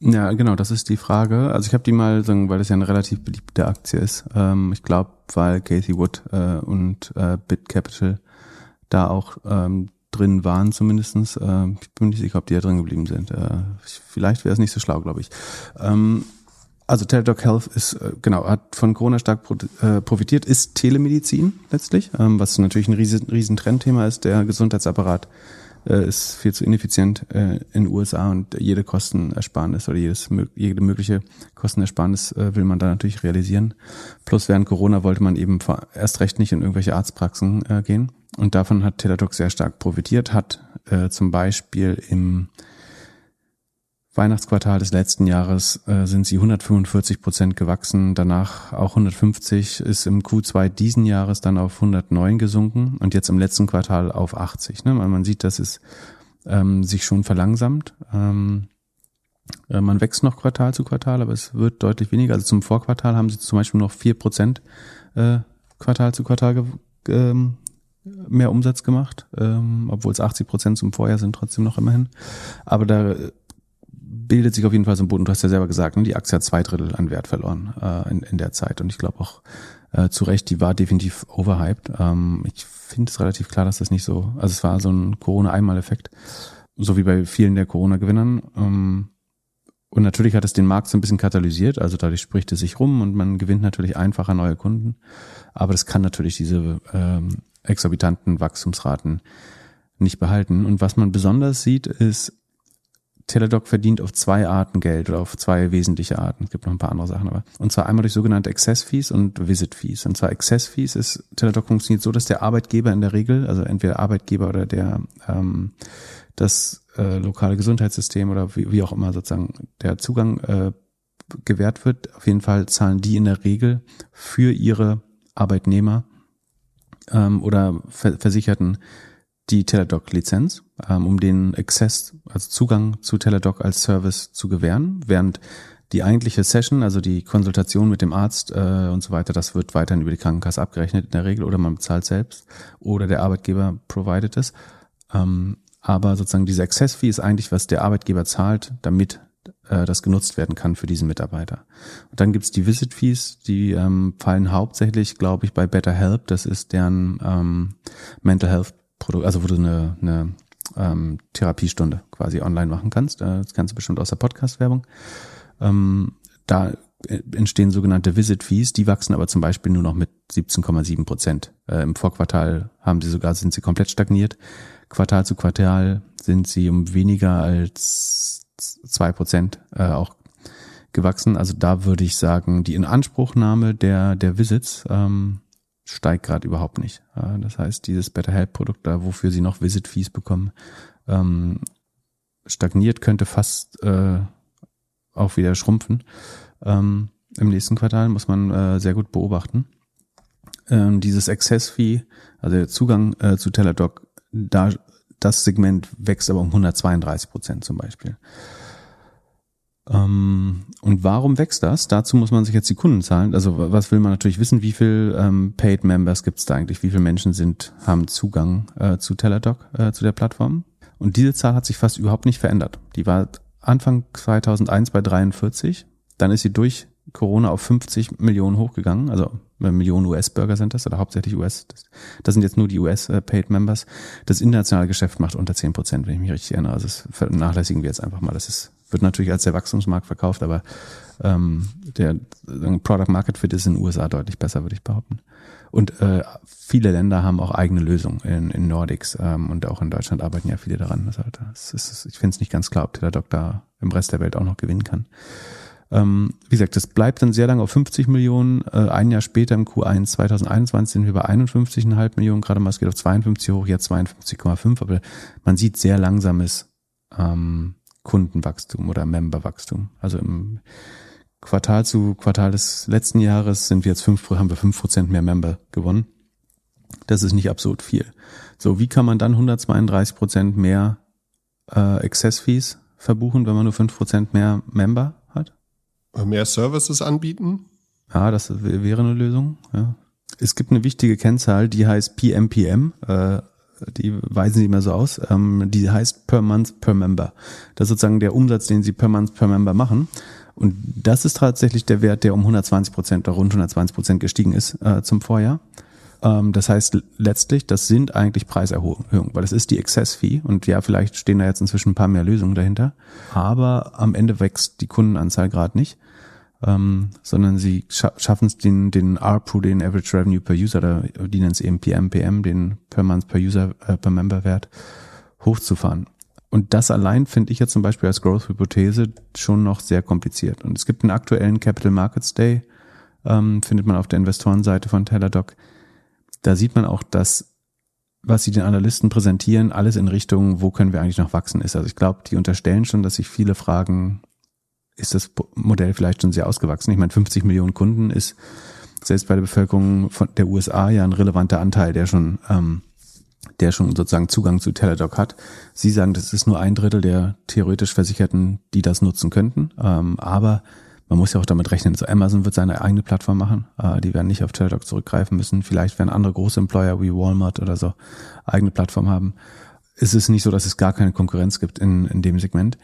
Ja, genau, das ist die Frage. Also ich habe die mal, weil das ja eine relativ beliebte Aktie ist. Ähm, ich glaube, weil Casey Wood äh, und äh, Bit Capital da auch ähm, drin waren zumindestens. Äh, ich bin nicht sicher, ob die da drin geblieben sind. Äh, vielleicht wäre es nicht so schlau, glaube ich. Ähm, also Teladoc Health ist, äh, genau, hat von Corona stark äh, profitiert, ist Telemedizin letztlich, ähm, was natürlich ein riesen, riesen Trendthema ist. Der Gesundheitsapparat äh, ist viel zu ineffizient äh, in den USA und jede Kostenersparnis oder jedes, jede mögliche Kostenersparnis äh, will man da natürlich realisieren. Plus während Corona wollte man eben erst recht nicht in irgendwelche Arztpraxen äh, gehen. Und davon hat Teladoc sehr stark profitiert, hat äh, zum Beispiel im Weihnachtsquartal des letzten Jahres äh, sind sie 145 Prozent gewachsen, danach auch 150, ist im Q2 diesen Jahres dann auf 109 gesunken und jetzt im letzten Quartal auf 80. Ne? Man sieht, dass es ähm, sich schon verlangsamt. Ähm, äh, man wächst noch Quartal zu Quartal, aber es wird deutlich weniger. Also zum Vorquartal haben sie zum Beispiel noch vier Prozent äh, Quartal zu Quartal ähm, mehr Umsatz gemacht, ähm, obwohl es 80 Prozent zum Vorjahr sind, trotzdem noch immerhin. Aber da bildet sich auf jeden Fall so ein Boden. Du hast ja selber gesagt, ne, die Aktie hat zwei Drittel an Wert verloren äh, in, in der Zeit. Und ich glaube auch äh, zu Recht, die war definitiv overhyped. Ähm, ich finde es relativ klar, dass das nicht so, also es war so ein Corona-Einmaleffekt, so wie bei vielen der Corona-Gewinnern. Ähm, und natürlich hat es den Markt so ein bisschen katalysiert, also dadurch spricht es sich rum und man gewinnt natürlich einfacher neue Kunden. Aber das kann natürlich diese ähm, exorbitanten Wachstumsraten nicht behalten. Und was man besonders sieht, ist, Teladoc verdient auf zwei Arten Geld oder auf zwei wesentliche Arten. Es gibt noch ein paar andere Sachen, aber. Und zwar einmal durch sogenannte Access Fees und Visit Fees. Und zwar Access Fees ist, Teladoc funktioniert so, dass der Arbeitgeber in der Regel, also entweder Arbeitgeber oder der, ähm, das äh, lokale Gesundheitssystem oder wie, wie auch immer sozusagen der Zugang äh, gewährt wird. Auf jeden Fall zahlen die in der Regel für ihre Arbeitnehmer ähm, oder Ver Versicherten die Teladoc-Lizenz, ähm, um den Access, also Zugang zu Teladoc als Service zu gewähren, während die eigentliche Session, also die Konsultation mit dem Arzt äh, und so weiter, das wird weiterhin über die Krankenkasse abgerechnet in der Regel oder man bezahlt selbst oder der Arbeitgeber provided es. Ähm, aber sozusagen diese Access Fee ist eigentlich, was der Arbeitgeber zahlt, damit äh, das genutzt werden kann für diesen Mitarbeiter. Und dann gibt's die Visit Fees, die ähm, fallen hauptsächlich, glaube ich, bei Better Help. Das ist deren ähm, Mental Health Produkt, also wo du eine, eine ähm, Therapiestunde quasi online machen kannst. Äh, das kannst du bestimmt aus der Podcast-Werbung. Ähm, da entstehen sogenannte Visit Fees, die wachsen aber zum Beispiel nur noch mit 17,7 Prozent. Äh, Im Vorquartal haben sie sogar, sind sie komplett stagniert. Quartal zu Quartal sind sie um weniger als zwei Prozent äh, auch gewachsen. Also da würde ich sagen, die Inanspruchnahme der, der Visits ähm, steigt gerade überhaupt nicht. Das heißt, dieses Better Help Produkt da, wofür sie noch Visit Fees bekommen, ähm, stagniert, könnte fast äh, auch wieder schrumpfen. Ähm, Im nächsten Quartal muss man äh, sehr gut beobachten. Ähm, dieses Access Fee, also der Zugang äh, zu Teladoc, da das Segment wächst aber um 132 Prozent zum Beispiel. Ähm, und warum wächst das? Dazu muss man sich jetzt die Kundenzahlen, also was will man natürlich wissen, wie viel ähm, Paid Members gibt es da eigentlich, wie viele Menschen sind, haben Zugang äh, zu Teladoc, äh, zu der Plattform. Und diese Zahl hat sich fast überhaupt nicht verändert. Die war Anfang 2001 bei 43, dann ist sie durch Corona auf 50 Millionen hochgegangen, also äh, Millionen US-Bürger sind das oder hauptsächlich US. Das, das sind jetzt nur die US-Paid äh, Members. Das internationale Geschäft macht unter 10 Prozent, wenn ich mich richtig erinnere. Also das vernachlässigen wir jetzt einfach mal. Das ist wird natürlich als der Wachstumsmarkt verkauft, aber ähm, der Product Market Fit ist in den USA deutlich besser, würde ich behaupten. Und äh, viele Länder haben auch eigene Lösungen in, in Nordics ähm, und auch in Deutschland arbeiten ja viele daran. Das halt, das ist, ich finde es nicht ganz klar, ob Teladoc da im Rest der Welt auch noch gewinnen kann. Ähm, wie gesagt, das bleibt dann sehr lange auf 50 Millionen. Äh, ein Jahr später im Q1 2021 sind wir bei 51,5 Millionen, gerade mal es geht auf 52 hoch, jetzt 52,5, aber man sieht sehr langsames ähm, Kundenwachstum oder Memberwachstum. Also im Quartal zu Quartal des letzten Jahres sind wir jetzt fünf, haben wir fünf Prozent mehr Member gewonnen. Das ist nicht absurd viel. So, wie kann man dann 132 Prozent mehr äh, Access Fees verbuchen, wenn man nur fünf Prozent mehr Member hat? Mehr Services anbieten? Ja, das wäre eine Lösung. Ja. Es gibt eine wichtige Kennzahl, die heißt PMPM, äh, die weisen sie immer so aus, ähm, die heißt per month per member. Das ist sozusagen der Umsatz, den sie per month per member machen. Und das ist tatsächlich der Wert, der um 120 Prozent oder rund 120 Prozent gestiegen ist äh, zum Vorjahr. Ähm, das heißt letztlich, das sind eigentlich Preiserhöhungen, weil das ist die Excess Fee und ja, vielleicht stehen da jetzt inzwischen ein paar mehr Lösungen dahinter. Aber am Ende wächst die Kundenanzahl gerade nicht ähm, sondern sie scha schaffen es den, den ARPU, den Average Revenue per User, oder die nennen es eben PMPM, den per Month per User äh, per Member Wert, hochzufahren. Und das allein finde ich jetzt zum Beispiel als Growth-Hypothese schon noch sehr kompliziert. Und es gibt einen aktuellen Capital Markets Day, ähm, findet man auf der Investorenseite von Teladoc. Da sieht man auch, dass was sie den Analysten präsentieren, alles in Richtung, wo können wir eigentlich noch wachsen ist. Also ich glaube, die unterstellen schon, dass sich viele fragen, ist das Modell vielleicht schon sehr ausgewachsen. Ich meine, 50 Millionen Kunden ist selbst bei der Bevölkerung von der USA ja ein relevanter Anteil, der schon, ähm, der schon sozusagen Zugang zu Teladoc hat. Sie sagen, das ist nur ein Drittel der theoretisch Versicherten, die das nutzen könnten. Ähm, aber man muss ja auch damit rechnen, so Amazon wird seine eigene Plattform machen, äh, die werden nicht auf Teladoc zurückgreifen müssen. Vielleicht werden andere große Employer wie Walmart oder so eigene Plattform haben. Es ist nicht so, dass es gar keine Konkurrenz gibt in, in dem Segment.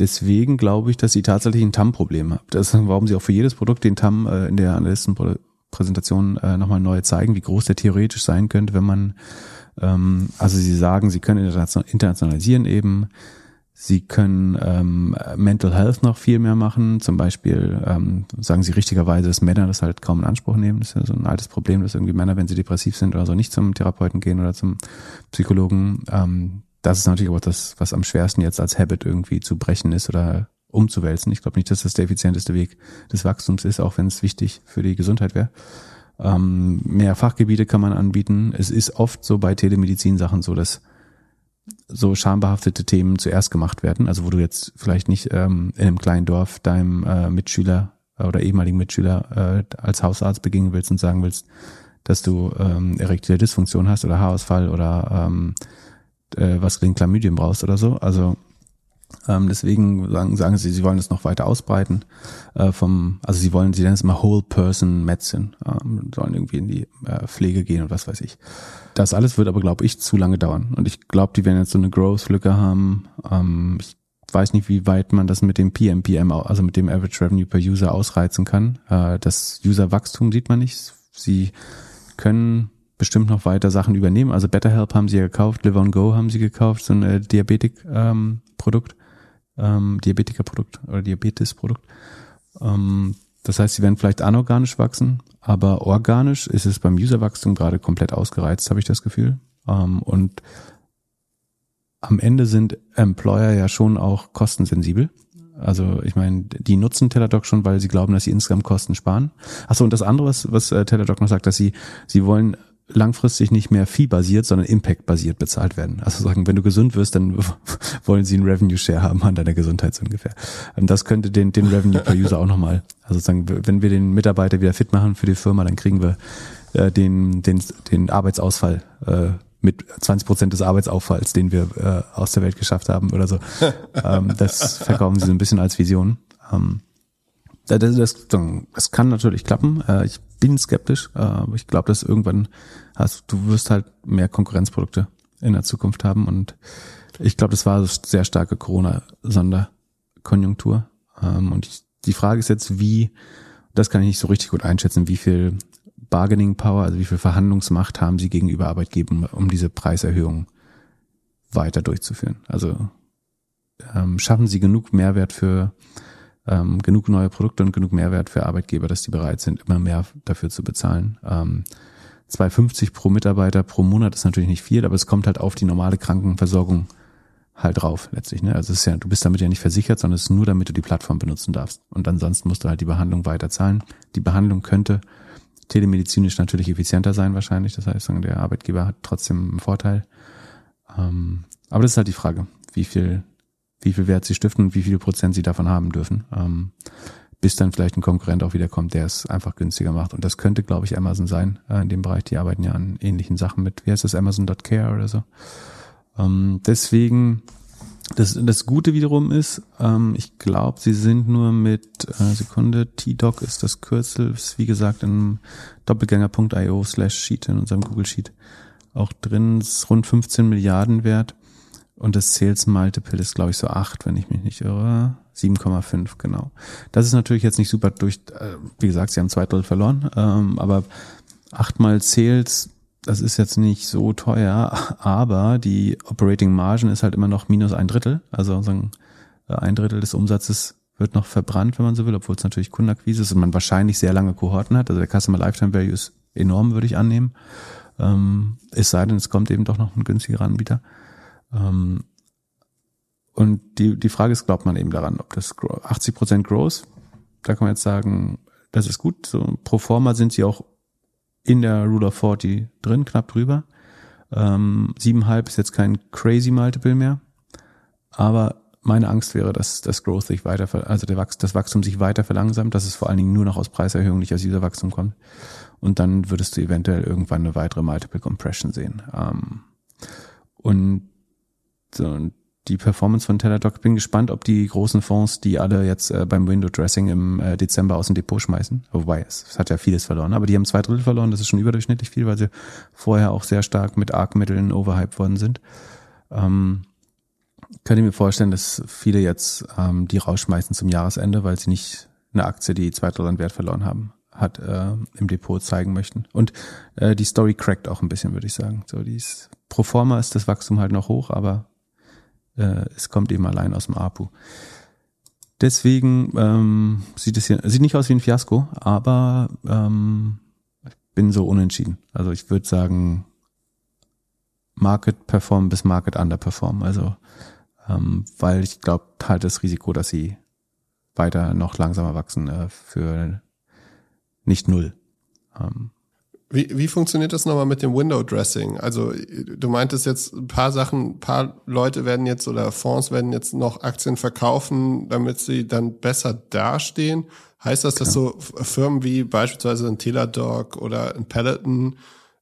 Deswegen glaube ich, dass sie tatsächlich ein TAM-Problem haben. Das ist, warum sie auch für jedes Produkt den TAM äh, in der Analystenpräsentation äh, nochmal neu zeigen, wie groß der theoretisch sein könnte, wenn man, ähm, also sie sagen, sie können internationalisieren eben, Sie können ähm, Mental Health noch viel mehr machen. Zum Beispiel ähm, sagen Sie richtigerweise, dass Männer das halt kaum in Anspruch nehmen. Das ist ja so ein altes Problem, dass irgendwie Männer, wenn sie depressiv sind oder so, nicht zum Therapeuten gehen oder zum Psychologen. Ähm, das ist natürlich auch das, was am schwersten jetzt als Habit irgendwie zu brechen ist oder umzuwälzen. Ich glaube nicht, dass das der effizienteste Weg des Wachstums ist, auch wenn es wichtig für die Gesundheit wäre. Ähm, mehr Fachgebiete kann man anbieten. Es ist oft so bei Telemedizin-Sachen so, dass so schambehaftete Themen zuerst gemacht werden. Also wo du jetzt vielleicht nicht ähm, in einem kleinen Dorf deinem äh, Mitschüler oder ehemaligen Mitschüler äh, als Hausarzt begegnen willst und sagen willst, dass du ähm, erektile Dysfunktion hast oder Haarausfall oder ähm, äh, was gegen Chlamydien brauchst oder so. Also ähm, deswegen sagen, sagen sie, sie wollen es noch weiter ausbreiten. Äh, vom, also sie wollen, sie nennen es immer Whole Person Medicine, ähm, sollen irgendwie in die äh, Pflege gehen und was weiß ich. Das alles wird aber, glaube ich, zu lange dauern. Und ich glaube, die werden jetzt so eine Growth-Lücke haben. Ähm, ich weiß nicht, wie weit man das mit dem PMPM, also mit dem Average Revenue per User ausreizen kann. Äh, das User-Wachstum sieht man nicht. Sie können bestimmt noch weiter Sachen übernehmen. Also BetterHelp haben sie ja gekauft, Live on Go haben sie gekauft, so ein äh, Diabetik-Produkt, ähm, Diabetiker-Produkt oder Diabetes-Produkt. Ähm, das heißt, sie werden vielleicht anorganisch wachsen, aber organisch ist es beim Userwachstum gerade komplett ausgereizt, habe ich das Gefühl. Ähm, und am Ende sind Employer ja schon auch kostensensibel. Also ich meine, die nutzen Teladoc schon, weil sie glauben, dass sie insgesamt Kosten sparen. Achso, und das andere, was, was äh, Teladoc noch sagt, dass sie, sie wollen langfristig nicht mehr Fee-basiert, sondern Impact-basiert bezahlt werden. Also sagen, wenn du gesund wirst, dann wollen sie einen Revenue-Share haben an deiner Gesundheit so ungefähr. Und das könnte den, den Revenue per User auch nochmal, also sagen, wenn wir den Mitarbeiter wieder fit machen für die Firma, dann kriegen wir äh, den, den, den Arbeitsausfall äh, mit 20 Prozent des Arbeitsauffalls, den wir äh, aus der Welt geschafft haben oder so. ähm, das verkaufen sie so ein bisschen als Vision. Ähm, das, das, das kann natürlich klappen. Äh, ich bin skeptisch, äh, aber ich glaube, dass irgendwann hast du wirst halt mehr Konkurrenzprodukte in der Zukunft haben und ich glaube, das war eine sehr starke Corona-Sonderkonjunktur. Ähm, und ich, die Frage ist jetzt, wie, das kann ich nicht so richtig gut einschätzen, wie viel Bargaining Power, also wie viel Verhandlungsmacht haben sie gegenüber Arbeitgebern, um diese Preiserhöhung weiter durchzuführen. Also ähm, schaffen sie genug Mehrwert für ähm, genug neue Produkte und genug Mehrwert für Arbeitgeber, dass die bereit sind, immer mehr dafür zu bezahlen. Ähm, 2,50 pro Mitarbeiter pro Monat ist natürlich nicht viel, aber es kommt halt auf die normale Krankenversorgung halt drauf letztlich. Ne? Also es ist ja, du bist damit ja nicht versichert, sondern es ist nur, damit du die Plattform benutzen darfst. Und ansonsten musst du halt die Behandlung weiter zahlen. Die Behandlung könnte telemedizinisch natürlich effizienter sein wahrscheinlich. Das heißt, der Arbeitgeber hat trotzdem einen Vorteil. Ähm, aber das ist halt die Frage, wie viel wie viel Wert sie stiften und wie viele Prozent sie davon haben dürfen. Ähm, bis dann vielleicht ein Konkurrent auch wieder kommt, der es einfach günstiger macht. Und das könnte, glaube ich, Amazon sein äh, in dem Bereich. Die arbeiten ja an ähnlichen Sachen mit, wie heißt das, Amazon.care oder so. Ähm, deswegen, das, das Gute wiederum ist, ähm, ich glaube, sie sind nur mit, äh, Sekunde, T-Doc ist das Kürzel, ist wie gesagt in doppelgänger.io slash Sheet in unserem Google Sheet auch drin, ist rund 15 Milliarden wert. Und das Sales Multiple ist, glaube ich, so acht, wenn ich mich nicht irre. 7,5, genau. Das ist natürlich jetzt nicht super durch, äh, wie gesagt, sie haben zwei Drittel verloren, ähm, aber achtmal Sales, das ist jetzt nicht so teuer, aber die Operating Margin ist halt immer noch minus ein Drittel. Also sagen, äh, ein Drittel des Umsatzes wird noch verbrannt, wenn man so will, obwohl es natürlich Kundenakquise ist und man wahrscheinlich sehr lange Kohorten hat. Also der Customer Lifetime Value ist enorm, würde ich annehmen. Ähm, es sei denn, es kommt eben doch noch ein günstigerer Anbieter. Ähm, und die, die Frage ist, glaubt man eben daran, ob das 80 Prozent Growth, da kann man jetzt sagen, das ist gut. So pro forma sind sie auch in der Rule of 40 drin, knapp drüber. Ähm, 7,5 ist jetzt kein crazy Multiple mehr. Aber meine Angst wäre, dass das Growth sich weiter, also der Wachs, das Wachstum sich weiter verlangsamt, dass es vor allen Dingen nur noch aus Preiserhöhung, nicht aus dieser Wachstum kommt. Und dann würdest du eventuell irgendwann eine weitere Multiple Compression sehen. Ähm, und so, die Performance von Teladoc. Bin gespannt, ob die großen Fonds, die alle jetzt äh, beim Window Dressing im äh, Dezember aus dem Depot schmeißen. Wobei, es, es, hat ja vieles verloren. Aber die haben zwei Drittel verloren. Das ist schon überdurchschnittlich viel, weil sie vorher auch sehr stark mit ARC-Mitteln overhyped worden sind. Ähm, könnte mir vorstellen, dass viele jetzt ähm, die rausschmeißen zum Jahresende, weil sie nicht eine Aktie, die zwei Drittel an Wert verloren haben, hat äh, im Depot zeigen möchten. Und äh, die Story crackt auch ein bisschen, würde ich sagen. So, die ist, pro forma ist das Wachstum halt noch hoch, aber äh, es kommt eben allein aus dem APU. Deswegen ähm, sieht es hier sieht nicht aus wie ein Fiasko, aber ähm, ich bin so unentschieden. Also ich würde sagen Market Perform bis Market Underperform. Also ähm, weil ich glaube halt das Risiko, dass sie weiter noch langsamer wachsen, äh, für nicht null. Ähm, wie, wie funktioniert das nochmal mit dem Window Dressing? Also du meintest jetzt ein paar Sachen, ein paar Leute werden jetzt oder Fonds werden jetzt noch Aktien verkaufen, damit sie dann besser dastehen. Heißt das, dass genau. so Firmen wie beispielsweise ein Teladoc oder ein Peloton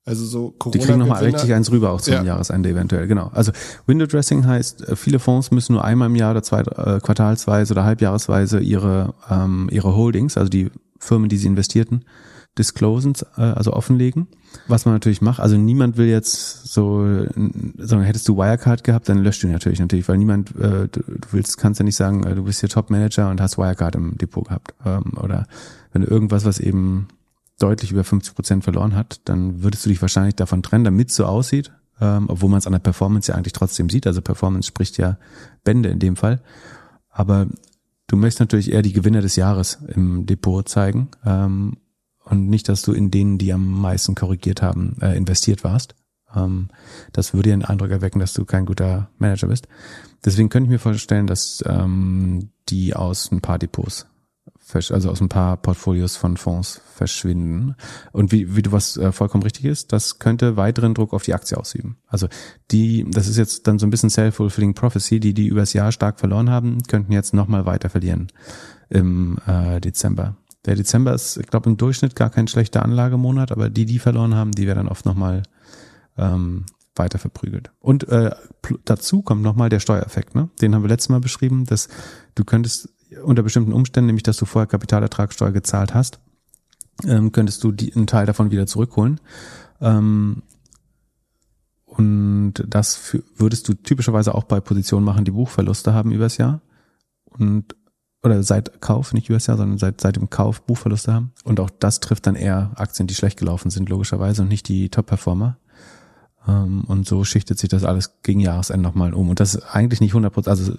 also so Corona Die kriegen nochmal richtig eins rüber auch zum ja. Jahresende eventuell, genau. Also Window Dressing heißt, äh, viele Fonds müssen nur einmal im Jahr oder zwei, äh, quartalsweise oder halbjahresweise ihre, ähm, ihre Holdings, also die Firmen, die sie investierten, disclosen, äh, also offenlegen. Was man natürlich macht, also niemand will jetzt so, sagen, hättest du Wirecard gehabt, dann löscht du natürlich natürlich, weil niemand, äh, du, willst, kannst ja nicht sagen, äh, du bist hier Top Manager und hast Wirecard im Depot gehabt. Ähm, oder wenn du irgendwas, was eben deutlich über 50 Prozent verloren hat, dann würdest du dich wahrscheinlich davon trennen, damit es so aussieht, ähm, obwohl man es an der Performance ja eigentlich trotzdem sieht. Also Performance spricht ja Bände in dem Fall. Aber du möchtest natürlich eher die Gewinner des Jahres im Depot zeigen ähm, und nicht, dass du in denen, die am meisten korrigiert haben, äh, investiert warst. Ähm, das würde den Eindruck erwecken, dass du kein guter Manager bist. Deswegen könnte ich mir vorstellen, dass ähm, die aus ein paar Depots also aus ein paar Portfolios von Fonds verschwinden. Und wie, wie du was äh, vollkommen richtig ist, das könnte weiteren Druck auf die Aktie ausüben. Also die, das ist jetzt dann so ein bisschen self-fulfilling prophecy, die, die übers Jahr stark verloren haben, könnten jetzt nochmal weiter verlieren im äh, Dezember. Der Dezember ist, ich glaube, im Durchschnitt gar kein schlechter Anlagemonat, aber die, die verloren haben, die werden dann oft nochmal ähm, weiter verprügelt. Und äh, dazu kommt nochmal der Steuereffekt, ne? Den haben wir letztes Mal beschrieben, dass du könntest unter bestimmten Umständen, nämlich dass du vorher Kapitalertragssteuer gezahlt hast, ähm, könntest du die, einen Teil davon wieder zurückholen. Ähm, und das für, würdest du typischerweise auch bei Positionen machen, die Buchverluste haben übers Jahr. Und oder seit Kauf, nicht übers Jahr, sondern seit, seit dem Kauf Buchverluste haben. Und auch das trifft dann eher Aktien, die schlecht gelaufen sind, logischerweise, und nicht die Top-Performer. Ähm, und so schichtet sich das alles gegen Jahresende nochmal um. Und das ist eigentlich nicht 100 Prozent, also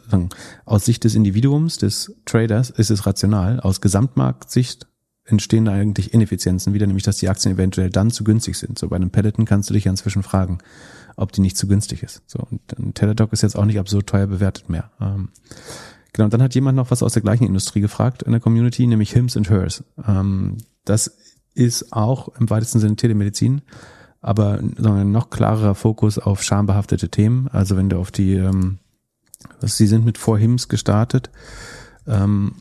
aus Sicht des Individuums, des Traders, ist es rational. Aus Gesamtmarktsicht entstehen da eigentlich Ineffizienzen wieder, nämlich dass die Aktien eventuell dann zu günstig sind. So bei einem Peloton kannst du dich ja inzwischen fragen, ob die nicht zu günstig ist. So und ein Teladoc ist jetzt auch nicht absurd teuer bewertet mehr. Genau, und dann hat jemand noch was aus der gleichen Industrie gefragt in der Community, nämlich Hims and Hers. Ähm, das ist auch im weitesten Sinne Telemedizin aber ein noch klarerer Fokus auf schambehaftete Themen. Also wenn du auf die, ähm, was sie sind mit For Hims gestartet, ähm,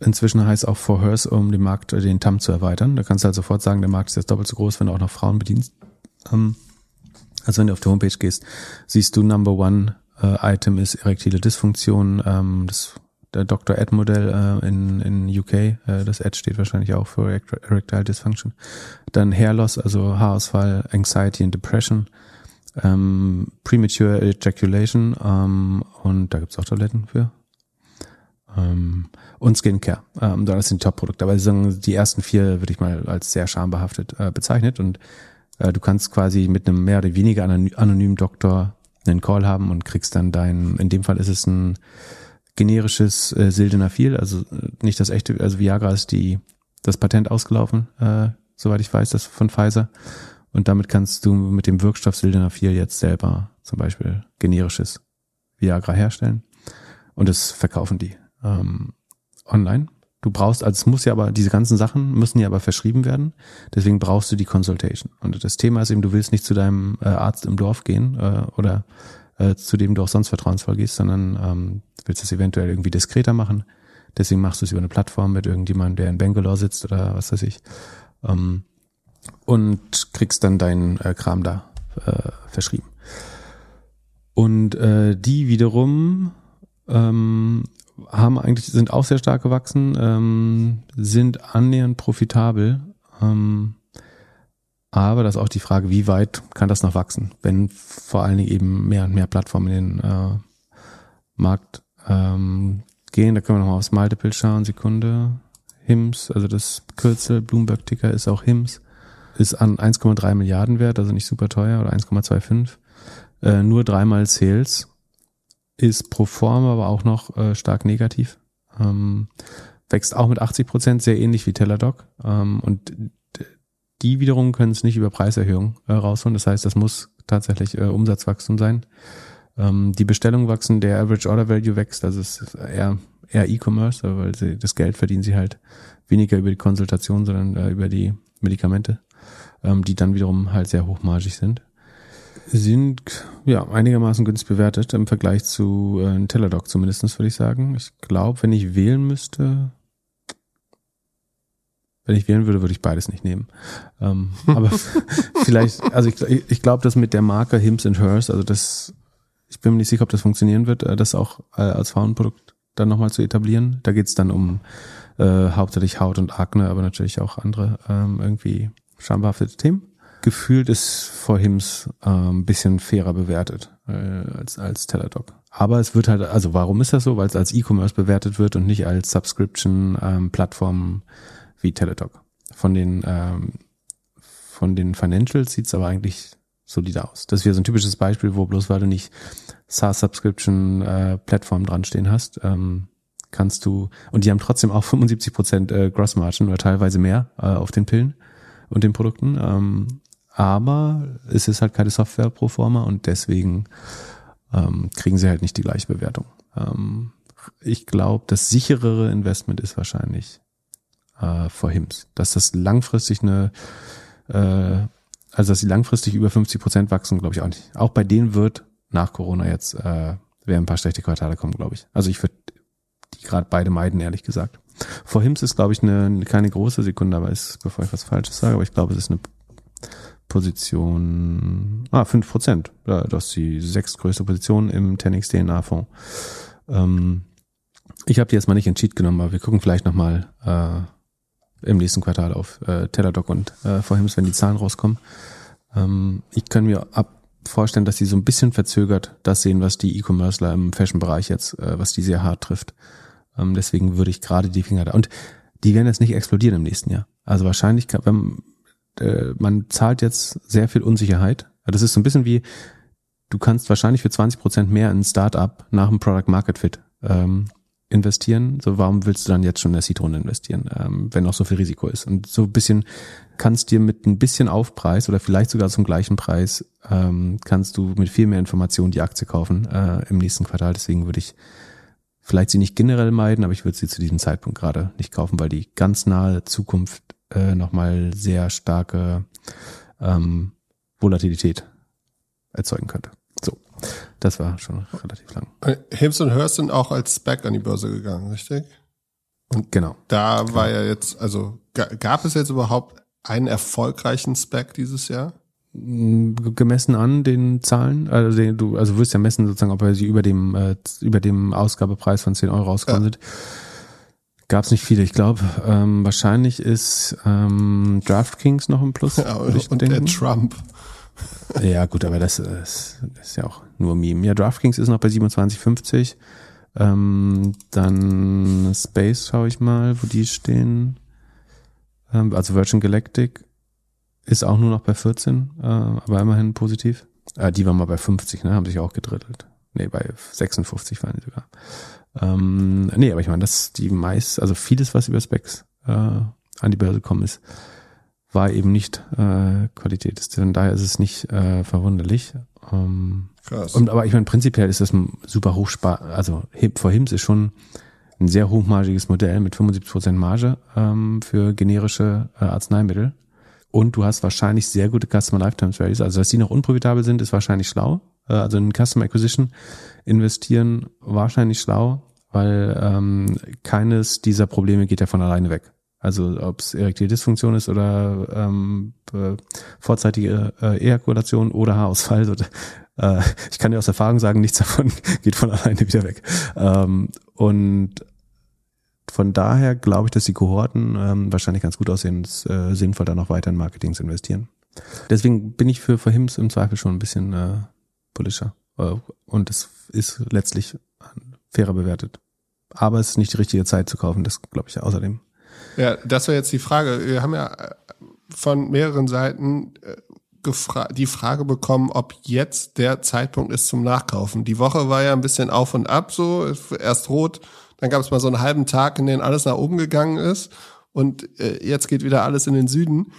inzwischen heißt auch For Hers, um den Markt, den TAM zu erweitern. Da kannst du halt sofort sagen, der Markt ist jetzt doppelt so groß, wenn du auch noch Frauen bedienst. Ähm, also wenn du auf die Homepage gehst, siehst du Number One äh, Item ist erektile Dysfunktion. Ähm, das der Dr. Ed Modell äh, in, in UK, äh, das Ed steht wahrscheinlich auch für Erectile Dysfunction. Dann Hair Loss, also Haarausfall, Anxiety and Depression, ähm, Premature Ejaculation ähm, und da gibt's auch Toiletten für. Ähm, und Skincare. Ähm, das sind die Top-Produkte. Aber die ersten vier würde ich mal als sehr schambehaftet äh, bezeichnet und äh, du kannst quasi mit einem mehr oder weniger anonymen Doktor einen Call haben und kriegst dann dein, in dem Fall ist es ein generisches äh, Sildenafil, also äh, nicht das echte, also Viagra ist die, das Patent ausgelaufen, äh, soweit ich weiß, das von Pfizer. Und damit kannst du mit dem Wirkstoff Sildenafil jetzt selber zum Beispiel generisches Viagra herstellen. Und das verkaufen die ähm, online. Du brauchst, also es muss ja aber, diese ganzen Sachen müssen ja aber verschrieben werden. Deswegen brauchst du die Consultation. Und das Thema ist eben, du willst nicht zu deinem äh, Arzt im Dorf gehen äh, oder äh, zu dem du auch sonst vertrauensvoll gehst, sondern ähm, willst es eventuell irgendwie diskreter machen. Deswegen machst du es über eine Plattform mit irgendjemandem, der in Bangalore sitzt oder was weiß ich. Ähm, und kriegst dann deinen äh, Kram da äh, verschrieben. Und äh, die wiederum ähm, haben eigentlich, sind auch sehr stark gewachsen, ähm, sind annähernd profitabel. Ähm, aber das ist auch die Frage, wie weit kann das noch wachsen, wenn vor allen Dingen eben mehr und mehr Plattformen in den äh, Markt ähm, gehen. Da können wir nochmal aufs Multiple schauen. Sekunde. HIMS, also das Kürzel Bloomberg Ticker ist auch HIMS, ist an 1,3 Milliarden wert, also nicht super teuer oder 1,25. Äh, nur dreimal Sales ist pro forma aber auch noch äh, stark negativ. Ähm, wächst auch mit 80 Prozent, sehr ähnlich wie Teladoc. Ähm, und die wiederum können es nicht über Preiserhöhung äh, rausholen. Das heißt, das muss tatsächlich äh, Umsatzwachstum sein. Ähm, die Bestellungen wachsen, der Average Order Value wächst, also es ist eher, eher E-Commerce, weil sie, das Geld verdienen sie halt weniger über die Konsultation, sondern äh, über die Medikamente, ähm, die dann wiederum halt sehr hochmargig sind sind ja einigermaßen günstig bewertet im Vergleich zu äh, Teladoc zumindestens würde ich sagen. Ich glaube, wenn ich wählen müsste, wenn ich wählen würde, würde ich beides nicht nehmen. Ähm, aber vielleicht, also ich, ich glaube, dass mit der Marke Hims and Hers, also das, ich bin mir nicht sicher, ob das funktionieren wird, äh, das auch äh, als Frauenprodukt dann nochmal zu etablieren. Da geht es dann um äh, hauptsächlich Haut und Akne, aber natürlich auch andere ähm, irgendwie schambehaftete Themen gefühlt ist vor Hims äh, ein bisschen fairer bewertet äh, als, als Teladoc. Aber es wird halt, also warum ist das so? Weil es als E-Commerce bewertet wird und nicht als Subscription-Plattform ähm, wie Teladoc. Von den, ähm, von den Financials sieht's aber eigentlich solide aus. Das wäre so ein typisches Beispiel, wo bloß weil du nicht SaaS-Subscription-Plattform äh, dran stehen hast, ähm, kannst du, und die haben trotzdem auch 75 Prozent, äh, Gross Margin oder teilweise mehr äh, auf den Pillen und den Produkten. Ähm, aber es ist halt keine Software pro forma und deswegen ähm, kriegen sie halt nicht die gleiche Bewertung. Ähm, ich glaube, das sicherere Investment ist wahrscheinlich äh, vor HIMS. Dass das langfristig eine, äh, also dass sie langfristig über 50 Prozent wachsen, glaube ich auch nicht. Auch bei denen wird nach Corona jetzt äh, werden ein paar schlechte Quartale kommen, glaube ich. Also ich würde die gerade beide meiden, ehrlich gesagt. Vor HIMS ist, glaube ich, eine, keine große Sekunde, aber ist, bevor ich was Falsches sage, aber ich glaube, es ist eine Position, ah, fünf Prozent. Ja, das ist die sechstgrößte Position im 10x DNA-Fonds. Ähm, ich habe die jetzt mal nicht in Cheat genommen, aber wir gucken vielleicht nochmal äh, im nächsten Quartal auf äh, Teladoc und äh, Vorhims, wenn die Zahlen rauskommen. Ähm, ich kann mir ab vorstellen, dass sie so ein bisschen verzögert das sehen, was die E-Commercer im Fashion-Bereich jetzt, äh, was die sehr hart trifft. Ähm, deswegen würde ich gerade die Finger da. Und die werden jetzt nicht explodieren im nächsten Jahr. Also wahrscheinlich, wenn, äh, man zahlt jetzt sehr viel Unsicherheit. Das ist so ein bisschen wie, du kannst wahrscheinlich für 20 Prozent mehr in ein Startup nach einem Product Market Fit ähm, investieren. So, warum willst du dann jetzt schon in der Seed-Runde investieren, ähm, wenn auch so viel Risiko ist? Und so ein bisschen kannst dir mit ein bisschen Aufpreis oder vielleicht sogar zum gleichen Preis ähm, kannst du mit viel mehr Informationen die Aktie kaufen äh, im nächsten Quartal. Deswegen würde ich vielleicht sie nicht generell meiden, aber ich würde sie zu diesem Zeitpunkt gerade nicht kaufen, weil die ganz nahe Zukunft äh, nochmal sehr starke ähm, Volatilität erzeugen könnte. So, das war schon relativ lang. Hims und Hurst sind auch als Spec an die Börse gegangen, richtig? Und genau. Da genau. war ja jetzt, also gab es jetzt überhaupt einen erfolgreichen Spec dieses Jahr? Mm, gemessen an den Zahlen, also den, du, also wirst ja messen sozusagen, ob er sie über dem äh, über dem Ausgabepreis von 10 Euro rausgekommen ja. sind. Gab es nicht viele. Ich glaube, ähm, wahrscheinlich ist ähm, DraftKings noch im Plus. Ja, und, und der Trump. Ja, gut, aber das ist, das ist ja auch nur Meme. Ja, DraftKings ist noch bei 27,50. Ähm, dann Space schaue ich mal, wo die stehen. Ähm, also Virgin Galactic ist auch nur noch bei 14, äh, aber immerhin positiv. Äh, die waren mal bei 50, ne? Haben sich auch gedrittelt. Nee, bei 56 waren die sogar. Ähm, nee, aber ich meine, dass die meist, also vieles, was über Specs äh, an die Börse gekommen ist, war eben nicht äh, Qualität. Von daher ist es nicht äh, verwunderlich. Ähm, Krass. Und, aber ich meine, prinzipiell ist das ein super hochspar, also vor Hims ist schon ein sehr hochmargiges Modell mit 75% Marge ähm, für generische äh, Arzneimittel. Und du hast wahrscheinlich sehr gute Customer Lifetime Values. Also, dass die noch unprofitabel sind, ist wahrscheinlich schlau. Äh, also in Customer Acquisition investieren wahrscheinlich schlau, weil ähm, keines dieser Probleme geht ja von alleine weg. Also ob es erektile Dysfunktion ist oder ähm, vorzeitige äh, Ejakulation oder Haarausfall. Oder, äh, ich kann dir aus Erfahrung sagen, nichts davon geht von alleine wieder weg. Ähm, und von daher glaube ich, dass die Kohorten ähm, wahrscheinlich ganz gut aussehen. Es äh, sinnvoll, da noch weiter in Marketing zu investieren. Deswegen bin ich für, für HIMS im Zweifel schon ein bisschen äh, politischer. Äh, und es ist letztlich fairer bewertet. Aber es ist nicht die richtige Zeit zu kaufen, das glaube ich außerdem. Ja, das wäre jetzt die Frage. Wir haben ja äh, von mehreren Seiten äh, die Frage bekommen, ob jetzt der Zeitpunkt ist zum Nachkaufen. Die Woche war ja ein bisschen auf und ab so, erst rot, dann gab es mal so einen halben Tag, in dem alles nach oben gegangen ist und äh, jetzt geht wieder alles in den Süden.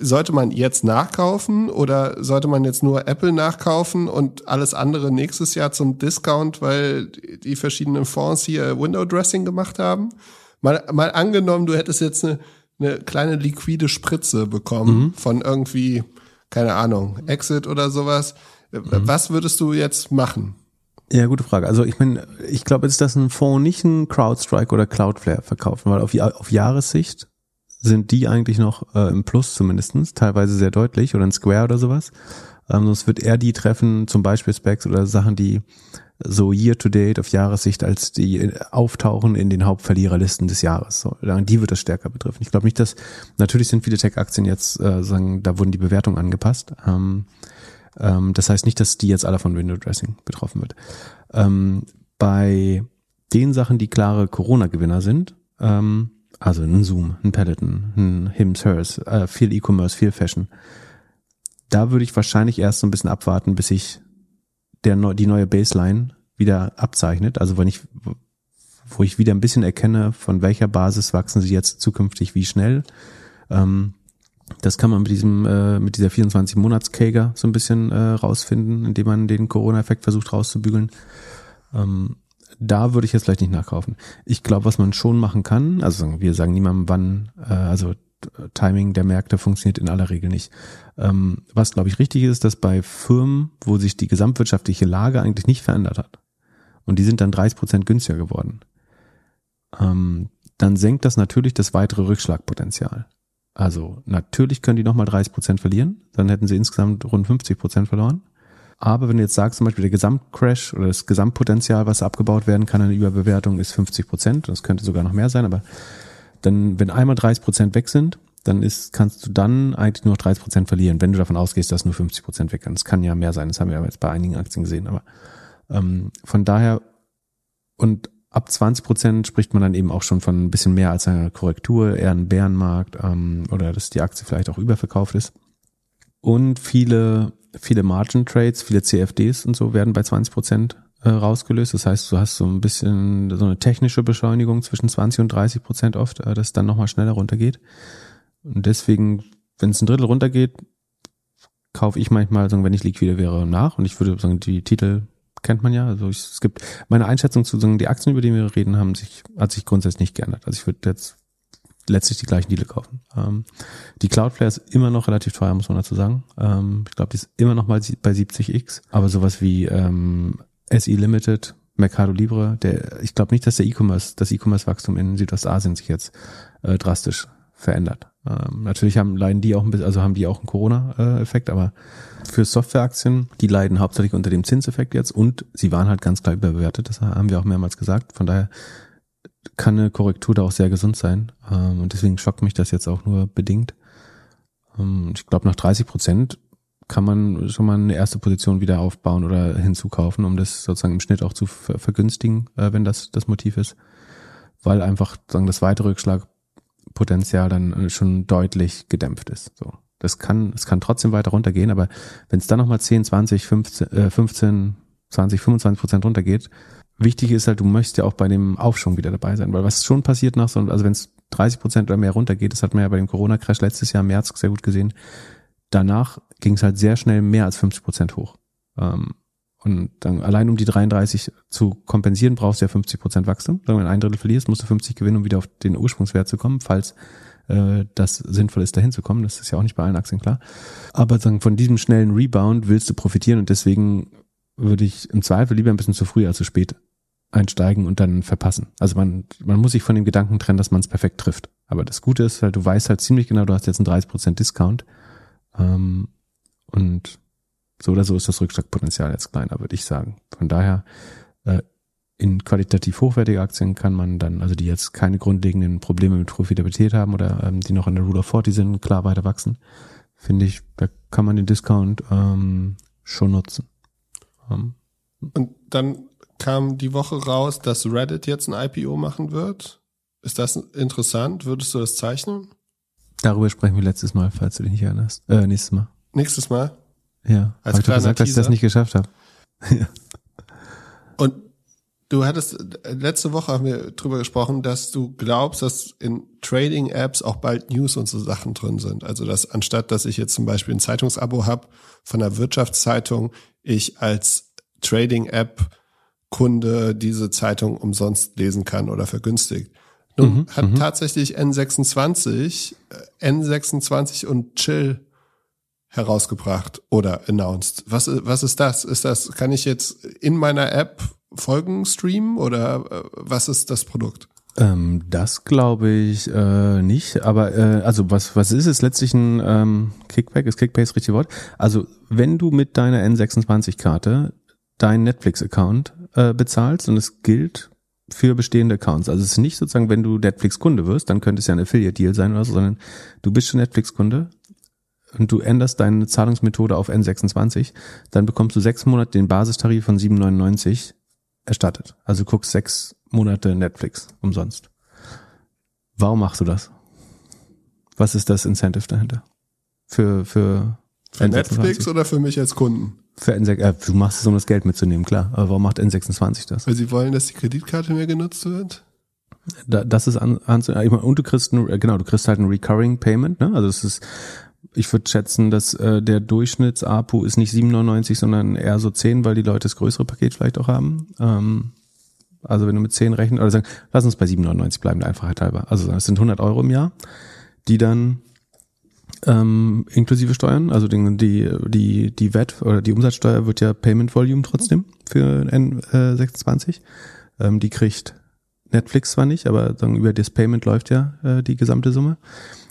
Sollte man jetzt nachkaufen oder sollte man jetzt nur Apple nachkaufen und alles andere nächstes Jahr zum Discount, weil die verschiedenen Fonds hier Window Dressing gemacht haben? Mal, mal angenommen, du hättest jetzt eine, eine kleine liquide Spritze bekommen mhm. von irgendwie, keine Ahnung, Exit oder sowas. Mhm. Was würdest du jetzt machen? Ja, gute Frage. Also ich meine, ich glaube jetzt, dass ein Fonds nicht ein CrowdStrike oder Cloudflare verkaufen, weil auf, auf Jahressicht sind die eigentlich noch äh, im Plus zumindestens, teilweise sehr deutlich oder ein Square oder sowas. Ähm, sonst wird er die treffen, zum Beispiel Specs oder Sachen, die so year to date auf Jahressicht als die auftauchen in den Hauptverliererlisten des Jahres. So, die wird das stärker betreffen. Ich glaube nicht, dass natürlich sind viele Tech-Aktien jetzt äh, sagen, da wurden die Bewertungen angepasst. Ähm, ähm, das heißt nicht, dass die jetzt alle von Window Dressing betroffen wird. Ähm, bei den Sachen, die klare Corona-Gewinner sind, ähm, also ein Zoom, ein Peloton, ein Hims, Hers, äh, viel E-Commerce, viel Fashion, da würde ich wahrscheinlich erst so ein bisschen abwarten, bis ich der, die neue Baseline wieder abzeichnet. Also wenn ich, wo ich wieder ein bisschen erkenne, von welcher Basis wachsen sie jetzt zukünftig wie schnell. Ähm, das kann man mit diesem, äh, mit dieser 24 monats kager so ein bisschen äh, rausfinden, indem man den Corona-Effekt versucht rauszubügeln. Ähm, da würde ich jetzt vielleicht nicht nachkaufen. Ich glaube, was man schon machen kann, also wir sagen niemandem wann, äh, also Timing der Märkte funktioniert in aller Regel nicht. Ähm, was, glaube ich, richtig ist, dass bei Firmen, wo sich die gesamtwirtschaftliche Lage eigentlich nicht verändert hat und die sind dann 30 Prozent günstiger geworden, ähm, dann senkt das natürlich das weitere Rückschlagpotenzial. Also natürlich können die nochmal 30 Prozent verlieren, dann hätten sie insgesamt rund 50 Prozent verloren. Aber wenn du jetzt sagst, zum Beispiel der Gesamtcrash oder das Gesamtpotenzial, was abgebaut werden kann an Überbewertung, ist 50 Prozent, das könnte sogar noch mehr sein, aber dann, wenn einmal 30 Prozent weg sind, dann ist, kannst du dann eigentlich nur noch 30 Prozent verlieren, wenn du davon ausgehst, dass nur 50 Prozent weg kann. Das kann ja mehr sein, das haben wir aber jetzt bei einigen Aktien gesehen, aber ähm, von daher und ab 20 Prozent spricht man dann eben auch schon von ein bisschen mehr als einer Korrektur, eher ein Bärenmarkt ähm, oder dass die Aktie vielleicht auch überverkauft ist. Und viele, viele Margin Trades, viele CFDs und so werden bei 20 Prozent äh, rausgelöst. Das heißt, du hast so ein bisschen so eine technische Beschleunigung zwischen 20 und 30 Prozent oft, äh, dass dann nochmal schneller runtergeht. Und deswegen, wenn es ein Drittel runtergeht, kaufe ich manchmal, wenn ich liquide wäre, nach. Und ich würde sagen, die Titel kennt man ja. Also es gibt meine Einschätzung zu sagen, die Aktien, über die wir reden, haben sich, hat sich grundsätzlich nicht geändert. Also ich würde jetzt letztlich die gleichen Deal kaufen. Ähm, die Cloudflare ist immer noch relativ teuer, muss man dazu sagen. Ähm, ich glaube, die ist immer noch mal bei 70x. Aber sowas wie ähm, SE Limited, Mercado Libre, der, ich glaube nicht, dass der E-Commerce, das E-Commerce-Wachstum in Südostasien sich jetzt äh, drastisch verändert. Ähm, natürlich haben leiden die auch ein bisschen, also haben die auch einen Corona-Effekt, aber für Softwareaktien, die leiden hauptsächlich unter dem Zinseffekt jetzt und sie waren halt ganz klar überbewertet, das haben wir auch mehrmals gesagt. Von daher kann eine Korrektur da auch sehr gesund sein. Ähm, und deswegen schockt mich das jetzt auch nur bedingt. Ähm, ich glaube, nach 30 Prozent kann man schon mal eine erste Position wieder aufbauen oder hinzukaufen, um das sozusagen im Schnitt auch zu vergünstigen, äh, wenn das das Motiv ist. Weil einfach sagen das weitere Rückschlagpotenzial dann äh, schon deutlich gedämpft ist. So. Das kann, es kann trotzdem weiter runtergehen, aber wenn es dann nochmal 10, 20, 15, äh, 15, 20, 25 Prozent runtergeht, wichtig ist halt, du möchtest ja auch bei dem Aufschwung wieder dabei sein, weil was schon passiert nach so, also wenn es 30 Prozent oder mehr runtergeht, das hat man ja bei dem Corona-Crash letztes Jahr im März sehr gut gesehen, danach ging es halt sehr schnell mehr als 50 Prozent hoch. Ähm, und dann allein um die 33 zu kompensieren, brauchst du ja 50 Prozent Wachstum. Wenn du ein Drittel verlierst, musst du 50 gewinnen, um wieder auf den Ursprungswert zu kommen, falls äh, das sinnvoll ist, dahin zu kommen. Das ist ja auch nicht bei allen Aktien klar. Aber sagen, von diesem schnellen Rebound willst du profitieren und deswegen würde ich im Zweifel lieber ein bisschen zu früh als zu spät einsteigen und dann verpassen. Also man, man muss sich von dem Gedanken trennen, dass man es perfekt trifft. Aber das Gute ist halt, du weißt halt ziemlich genau, du hast jetzt einen 30% Discount. Ähm, und so oder so ist das Rückschlagpotenzial jetzt kleiner, würde ich sagen. Von daher, äh, in qualitativ hochwertige Aktien kann man dann, also die jetzt keine grundlegenden Probleme mit Profitabilität haben oder ähm, die noch in der Rule of 40 sind, klar weiter wachsen, finde ich, da kann man den Discount ähm, schon nutzen. Ähm. Und dann kam die Woche raus, dass Reddit jetzt ein IPO machen wird. Ist das interessant? Würdest du das zeichnen? Darüber sprechen wir letztes Mal, falls du dich nicht erinnerst. Äh, nächstes Mal. Nächstes Mal? Ja. Als hab ich gesagt, Teaser. dass ich das nicht geschafft habe. ja. Und du hattest, letzte Woche haben wir drüber gesprochen, dass du glaubst, dass in Trading-Apps auch bald News und so Sachen drin sind. Also dass anstatt, dass ich jetzt zum Beispiel ein Zeitungsabo habe von einer Wirtschaftszeitung, ich als Trading-App Kunde diese Zeitung umsonst lesen kann oder vergünstigt. Nun mhm, hat mhm. tatsächlich N26, äh, N26 und Chill herausgebracht oder announced. Was, was ist das? Ist das, kann ich jetzt in meiner App Folgen streamen oder äh, was ist das Produkt? Ähm, das glaube ich äh, nicht, aber äh, also was was ist es letztlich ein ähm, Kickback? Ist Kickback das richtige Wort? Also wenn du mit deiner N26-Karte deinen Netflix-Account äh, bezahlst und es gilt für bestehende Accounts. Also es ist nicht sozusagen, wenn du Netflix-Kunde wirst, dann könnte es ja ein Affiliate-Deal sein oder so, sondern du bist schon Netflix-Kunde und du änderst deine Zahlungsmethode auf N26, dann bekommst du sechs Monate den Basistarif von 7,99 erstattet. Also du guckst sechs Monate Netflix umsonst. Warum machst du das? Was ist das Incentive dahinter? Für, für, für Netflix oder für mich als Kunden? Für N6, äh, du machst es, um das Geld mitzunehmen, klar. Aber warum macht N26 das? Weil sie wollen, dass die Kreditkarte mehr genutzt wird? Da, das ist an, an und du kriegst ein, genau, du kriegst halt ein Recurring Payment, ne? Also es ist, ich würde schätzen, dass äh, der Durchschnitts-APU ist nicht 7,99, sondern eher so 10, weil die Leute das größere Paket vielleicht auch haben. Ähm, also wenn du mit 10 rechnest, oder sagen, lass uns bei 7,99 bleiben, der Einfachheit halber. Also es sind 100 Euro im Jahr, die dann ähm, inklusive Steuern, also die, die, die, die VAT oder die Umsatzsteuer wird ja Payment Volume trotzdem für N26. Ähm, die kriegt Netflix zwar nicht, aber dann über das Payment läuft ja äh, die gesamte Summe.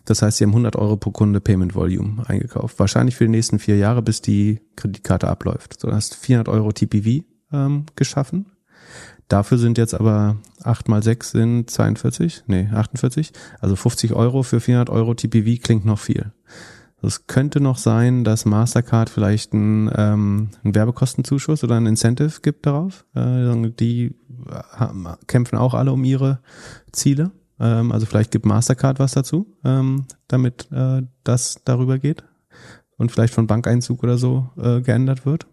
Das heißt, sie haben 100 Euro pro Kunde Payment Volume eingekauft. Wahrscheinlich für die nächsten vier Jahre, bis die Kreditkarte abläuft. So, du hast 400 Euro TPV ähm, geschaffen Dafür sind jetzt aber 8 mal 6 sind 42, nee, 48. Also 50 Euro für 400 Euro TPV klingt noch viel. Es könnte noch sein, dass Mastercard vielleicht einen, ähm, einen Werbekostenzuschuss oder ein Incentive gibt darauf. Äh, die haben, kämpfen auch alle um ihre Ziele. Ähm, also vielleicht gibt Mastercard was dazu, ähm, damit äh, das darüber geht und vielleicht von Bankeinzug oder so äh, geändert wird.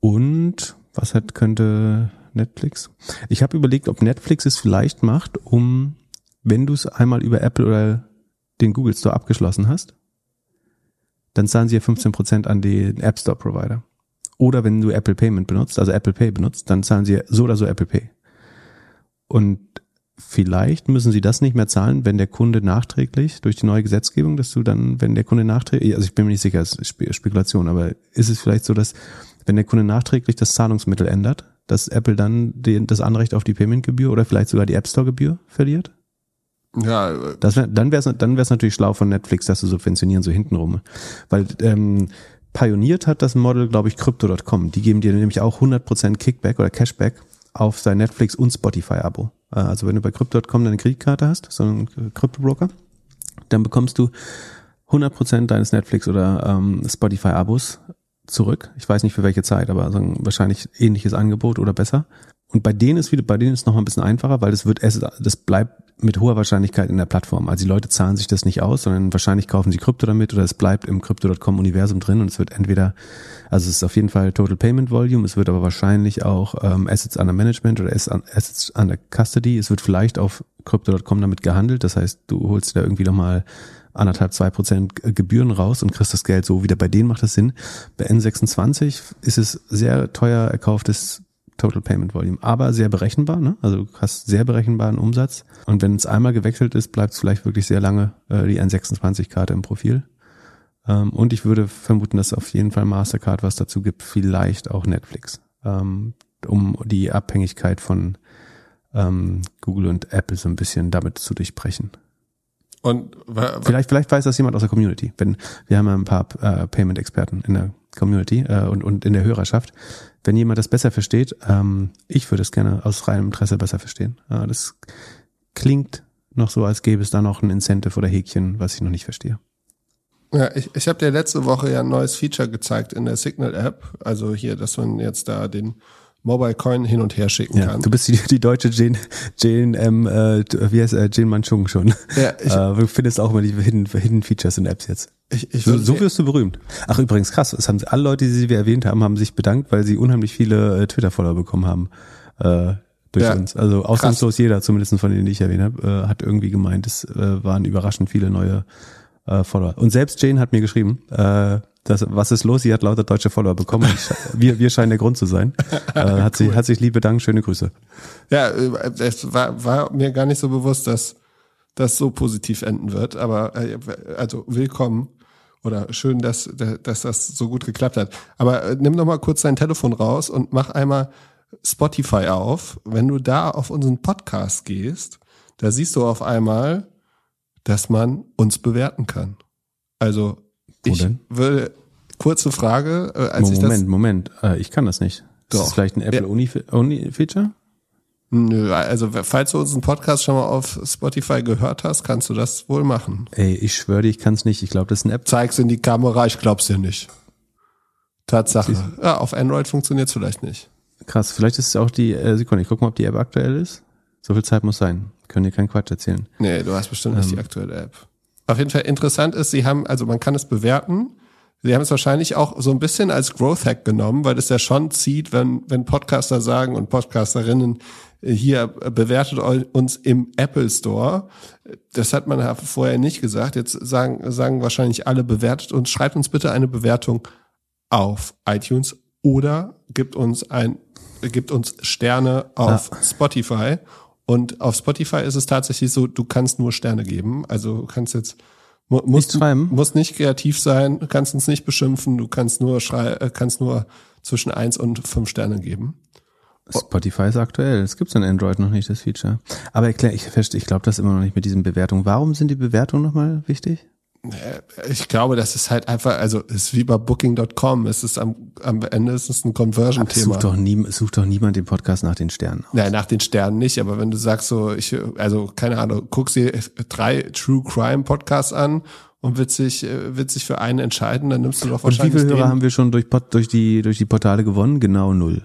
Und was hat, könnte Netflix. Ich habe überlegt, ob Netflix es vielleicht macht, um, wenn du es einmal über Apple oder den Google Store abgeschlossen hast, dann zahlen sie ja 15% an den App Store Provider. Oder wenn du Apple Payment benutzt, also Apple Pay benutzt, dann zahlen sie so oder so Apple Pay. Und vielleicht müssen sie das nicht mehr zahlen, wenn der Kunde nachträglich durch die neue Gesetzgebung, dass du dann, wenn der Kunde nachträglich, also ich bin mir nicht sicher, es ist Spekulation, aber ist es vielleicht so, dass wenn der Kunde nachträglich das Zahlungsmittel ändert, dass Apple dann den, das Anrecht auf die Paymentgebühr oder vielleicht sogar die App Store Gebühr verliert? Ja. Das wär, dann wäre es dann wär's natürlich schlau von Netflix, das zu subventionieren, so hintenrum. Weil ähm, pioniert hat das Model, glaube ich, Crypto.com. Die geben dir nämlich auch 100% Kickback oder Cashback auf sein Netflix und Spotify-Abo. Äh, also wenn du bei Crypto.com deine Kreditkarte hast, so ein Krypto-Broker, dann bekommst du 100% deines Netflix oder ähm, Spotify-Abos zurück. Ich weiß nicht für welche Zeit, aber also wahrscheinlich ähnliches Angebot oder besser. Und bei denen ist wieder, bei denen ist noch mal ein bisschen einfacher, weil das wird, das bleibt mit hoher Wahrscheinlichkeit in der Plattform. Also die Leute zahlen sich das nicht aus, sondern wahrscheinlich kaufen sie Krypto damit oder es bleibt im Crypto.com Universum drin und es wird entweder, also es ist auf jeden Fall Total Payment Volume, es wird aber wahrscheinlich auch ähm, Assets under Management oder Assets under Custody, es wird vielleicht auf Crypto.com damit gehandelt, das heißt, du holst da irgendwie nochmal anderthalb, zwei Prozent Gebühren raus und kriegst das Geld so wieder. Bei denen macht das Sinn. Bei N26 ist es sehr teuer erkauftes Total Payment Volume, aber sehr berechenbar. Ne? Also du hast sehr berechenbaren Umsatz. Und wenn es einmal gewechselt ist, bleibt es vielleicht wirklich sehr lange äh, die N26-Karte im Profil. Ähm, und ich würde vermuten, dass auf jeden Fall Mastercard was dazu gibt, vielleicht auch Netflix, ähm, um die Abhängigkeit von ähm, Google und Apple so ein bisschen damit zu durchbrechen. Und vielleicht, vielleicht weiß das jemand aus der Community. Wenn wir haben ja ein paar äh, Payment-Experten in der Community äh, und, und in der Hörerschaft. Wenn jemand das besser versteht, ähm, ich würde es gerne aus reinem Interesse besser verstehen. Äh, das klingt noch so, als gäbe es da noch ein Incentive oder Häkchen, was ich noch nicht verstehe. Ja, ich, ich habe dir letzte Woche ja ein neues Feature gezeigt in der Signal-App. Also hier, dass man jetzt da den Mobile Coin hin und her schicken ja, kann. Du bist die, die deutsche Jane, Jane, ähm, äh, wie heißt äh, Jane Manchung schon. Ja, ich, äh, du findest auch immer die Hidden, Hidden Features in Apps jetzt. Ich, ich so, so wirst du berühmt. Ach übrigens krass, es haben alle Leute, die wir erwähnt haben, haben sich bedankt, weil sie unheimlich viele äh, Twitter-Follower bekommen haben. Äh, durch ja, uns. Also ausnahmslos jeder, zumindest von denen, die ich erwähnt habe, äh, hat irgendwie gemeint, es äh, waren überraschend viele neue äh, Follower. Und selbst Jane hat mir geschrieben, äh, das, was ist los? Sie hat lauter deutsche Follower bekommen. wir, wir scheinen der Grund zu sein. Äh, hat, cool. sie, hat sich liebe Dank, schöne Grüße. Ja, äh, es war, war mir gar nicht so bewusst, dass das so positiv enden wird. Aber äh, also willkommen oder schön, dass, dass das so gut geklappt hat. Aber äh, nimm doch mal kurz dein Telefon raus und mach einmal Spotify auf. Wenn du da auf unseren Podcast gehst, da siehst du auf einmal, dass man uns bewerten kann. Also Wo ich denn? würde kurze Frage, äh, als Moment, ich das Moment, äh, ich kann das nicht. Doch. Ist das vielleicht ein Apple Uni Feature? Nö, also falls du unseren Podcast schon mal auf Spotify gehört hast, kannst du das wohl machen. Ey, ich schwöre dir, ich kann es nicht. Ich glaube, das ist eine App. Zeig's in die Kamera, ich glaub's dir nicht. Tatsache. Ja, auf Android funktioniert's vielleicht nicht. Krass, vielleicht ist es auch die äh, Sekunde. Ich guck mal, ob die App aktuell ist. So viel Zeit muss sein. Können dir keinen Quatsch erzählen. Nee, du hast bestimmt ähm. nicht die aktuelle App. Auf jeden Fall interessant ist, sie haben, also man kann es bewerten Sie haben es wahrscheinlich auch so ein bisschen als Growth Hack genommen, weil es ja schon zieht, wenn, wenn Podcaster sagen und Podcasterinnen, äh, hier bewertet uns im Apple Store. Das hat man vorher nicht gesagt. Jetzt sagen, sagen wahrscheinlich alle, bewertet uns, schreibt uns bitte eine Bewertung auf iTunes oder gibt uns ein, gibt uns Sterne auf ja. Spotify. Und auf Spotify ist es tatsächlich so, du kannst nur Sterne geben. Also du kannst jetzt muss, schreiben. Muss nicht kreativ sein, du kannst uns nicht beschimpfen, du kannst nur schrei äh, kannst nur zwischen eins und fünf Sterne geben. Spotify ist aktuell. Es gibt in Android noch nicht das Feature. Aber erklär, ich verstehe, ich glaube das immer noch nicht mit diesen Bewertungen. Warum sind die Bewertungen nochmal wichtig? Äh, ich glaube, das ist halt einfach, also es ist wie bei Booking.com. Es ist am, am Ende ist es ein Conversion-Thema. Sucht doch, nie, sucht doch niemand den Podcast nach den Sternen. Aus. Nein, nach den Sternen nicht. Aber wenn du sagst so, ich, also keine Ahnung, guckst dir drei True Crime Podcasts an und wird sich, äh, wird sich für einen entscheiden, dann nimmst du doch wahrscheinlich. Und wie viele Hörer haben wir schon durch, durch die, durch die Portale gewonnen? Genau null.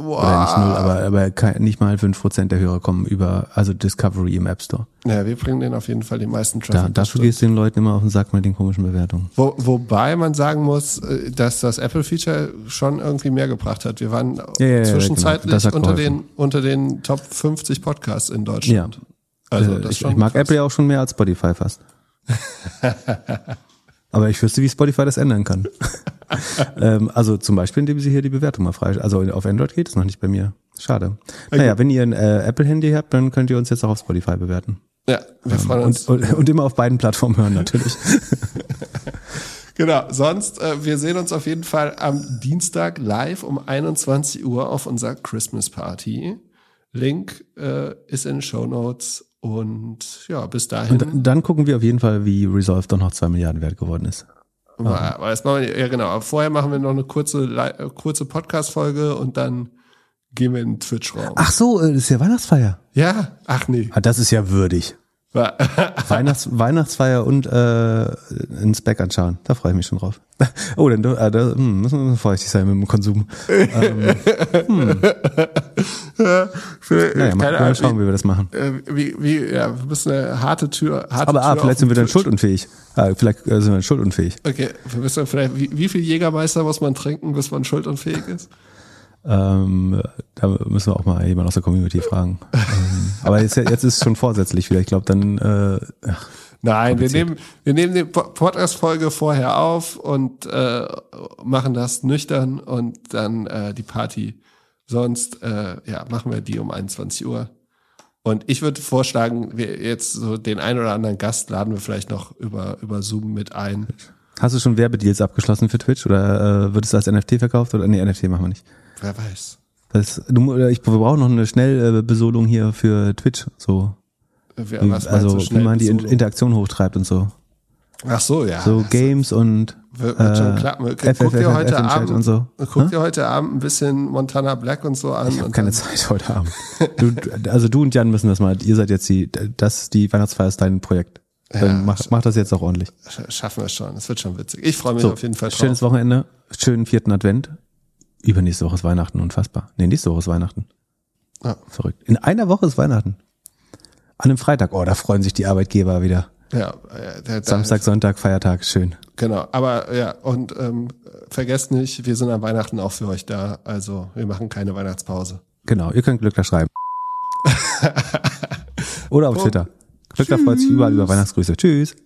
Wow. Oder nicht null, aber, aber kein, nicht mal fünf Prozent der Hörer kommen über, also Discovery im App Store. Ja, wir bringen denen auf jeden Fall die meisten Traffic. Da, dafür gehst du den Leuten immer auf den Sack mit den komischen Bewertungen. Wo, wobei man sagen muss, äh, dass das Apple-Feature schon irgendwie mehr gebracht hat. Wir waren ja, ja, zwischenzeitlich ja, genau. unter, den, unter den Top 50 Podcasts in Deutschland. Ja. Also äh, das ich, ich mag krass. Apple ja auch schon mehr als Spotify fast. Aber ich wüsste, wie Spotify das ändern kann. ähm, also zum Beispiel, indem sie hier die Bewertung mal frei. Also auf Android geht es noch nicht bei mir. Schade. Okay. Naja, wenn ihr ein äh, Apple-Handy habt, dann könnt ihr uns jetzt auch auf Spotify bewerten. Ja, wir ähm, freuen uns. Und, und, und, immer auf beiden Plattformen hören, natürlich. genau, sonst, äh, wir sehen uns auf jeden Fall am Dienstag live um 21 Uhr auf unserer Christmas Party. Link äh, ist in den Show Notes und ja, bis dahin. Und dann gucken wir auf jeden Fall, wie Resolve doch noch zwei Milliarden wert geworden ist. Aber das machen wir, ja genau. Aber vorher machen wir noch eine kurze, äh, kurze Podcast-Folge und dann gehen wir in den Twitch-Raum. Ach so, äh, ist ja Weihnachtsfeier. Ja, ach nee. Ah, das ist ja würdig. Weihnachts Weihnachtsfeier und äh, ins Back anschauen. Da freue ich mich schon drauf. Oh, dann äh, da hm, müssen wir vorsichtig sein mit dem Konsum. ähm, hm. naja, mal, mal schauen, wie, wie wir das machen. Äh, wie, wie, ja, wir müssen eine harte Tür. Harte Aber ah, Tür vielleicht sind wir dann schuldunfähig. Ah, vielleicht äh, sind wir dann schuldunfähig. Okay, wir müssen vielleicht, wie, wie viel Jägermeister muss man trinken, bis man schuldunfähig ist? Ähm, da müssen wir auch mal jemand aus der Community fragen. ähm, aber jetzt, jetzt ist es schon vorsätzlich wieder. Ich glaube, dann. Äh, ach, Nein, wir nehmen, wir nehmen die Podcast-Folge vorher auf und äh, machen das nüchtern und dann äh, die Party. Sonst äh, ja, machen wir die um 21 Uhr. Und ich würde vorschlagen, wir jetzt so den einen oder anderen Gast laden wir vielleicht noch über, über Zoom mit ein. Hast du schon Werbedeals abgeschlossen für Twitch oder äh, wird es als NFT verkauft oder nee, NFT machen wir nicht? Wer weiß. Das, du, ich, wir brauchen noch eine Schnellbesolung hier für Twitch, so. Wie, also, wie man die Interaktion hochtreibt und so. Ach so, ja. So Games und wird, wird schon äh, klappen. Guck dir heute Abend und so. Guck dir heute Abend ein bisschen Montana Black und so an. Ich habe keine Zeit heute Abend. Du, also du und Jan müssen das mal. Ihr seid jetzt die, das die Weihnachtsfeier ist dein Projekt. Dann Ja, mach, mach das jetzt auch ordentlich. Sch- Schaffen wir es schon. Das wird schon witzig. Ich freue mich So, auf jeden Fall drauf. schönes Wochenende, schönen vierten Advent. Übernächste Woche ist Weihnachten, unfassbar. Nee, nächste Woche ist Weihnachten. Ja. Verrückt. In einer Woche ist Weihnachten. An einem Freitag. Oh, da freuen sich die Arbeitgeber wieder. Ja, äh, der, der, Samstag, Sonntag, Feiertag, schön. Genau. Aber ja, und ähm, vergesst nicht, wir sind an Weihnachten auch für euch da. Also wir machen keine Weihnachtspause. Genau, ihr könnt Glückler schreiben. Oder auf Twitter. Glückler freut sich überall über Weihnachtsgrüße. Tschüss.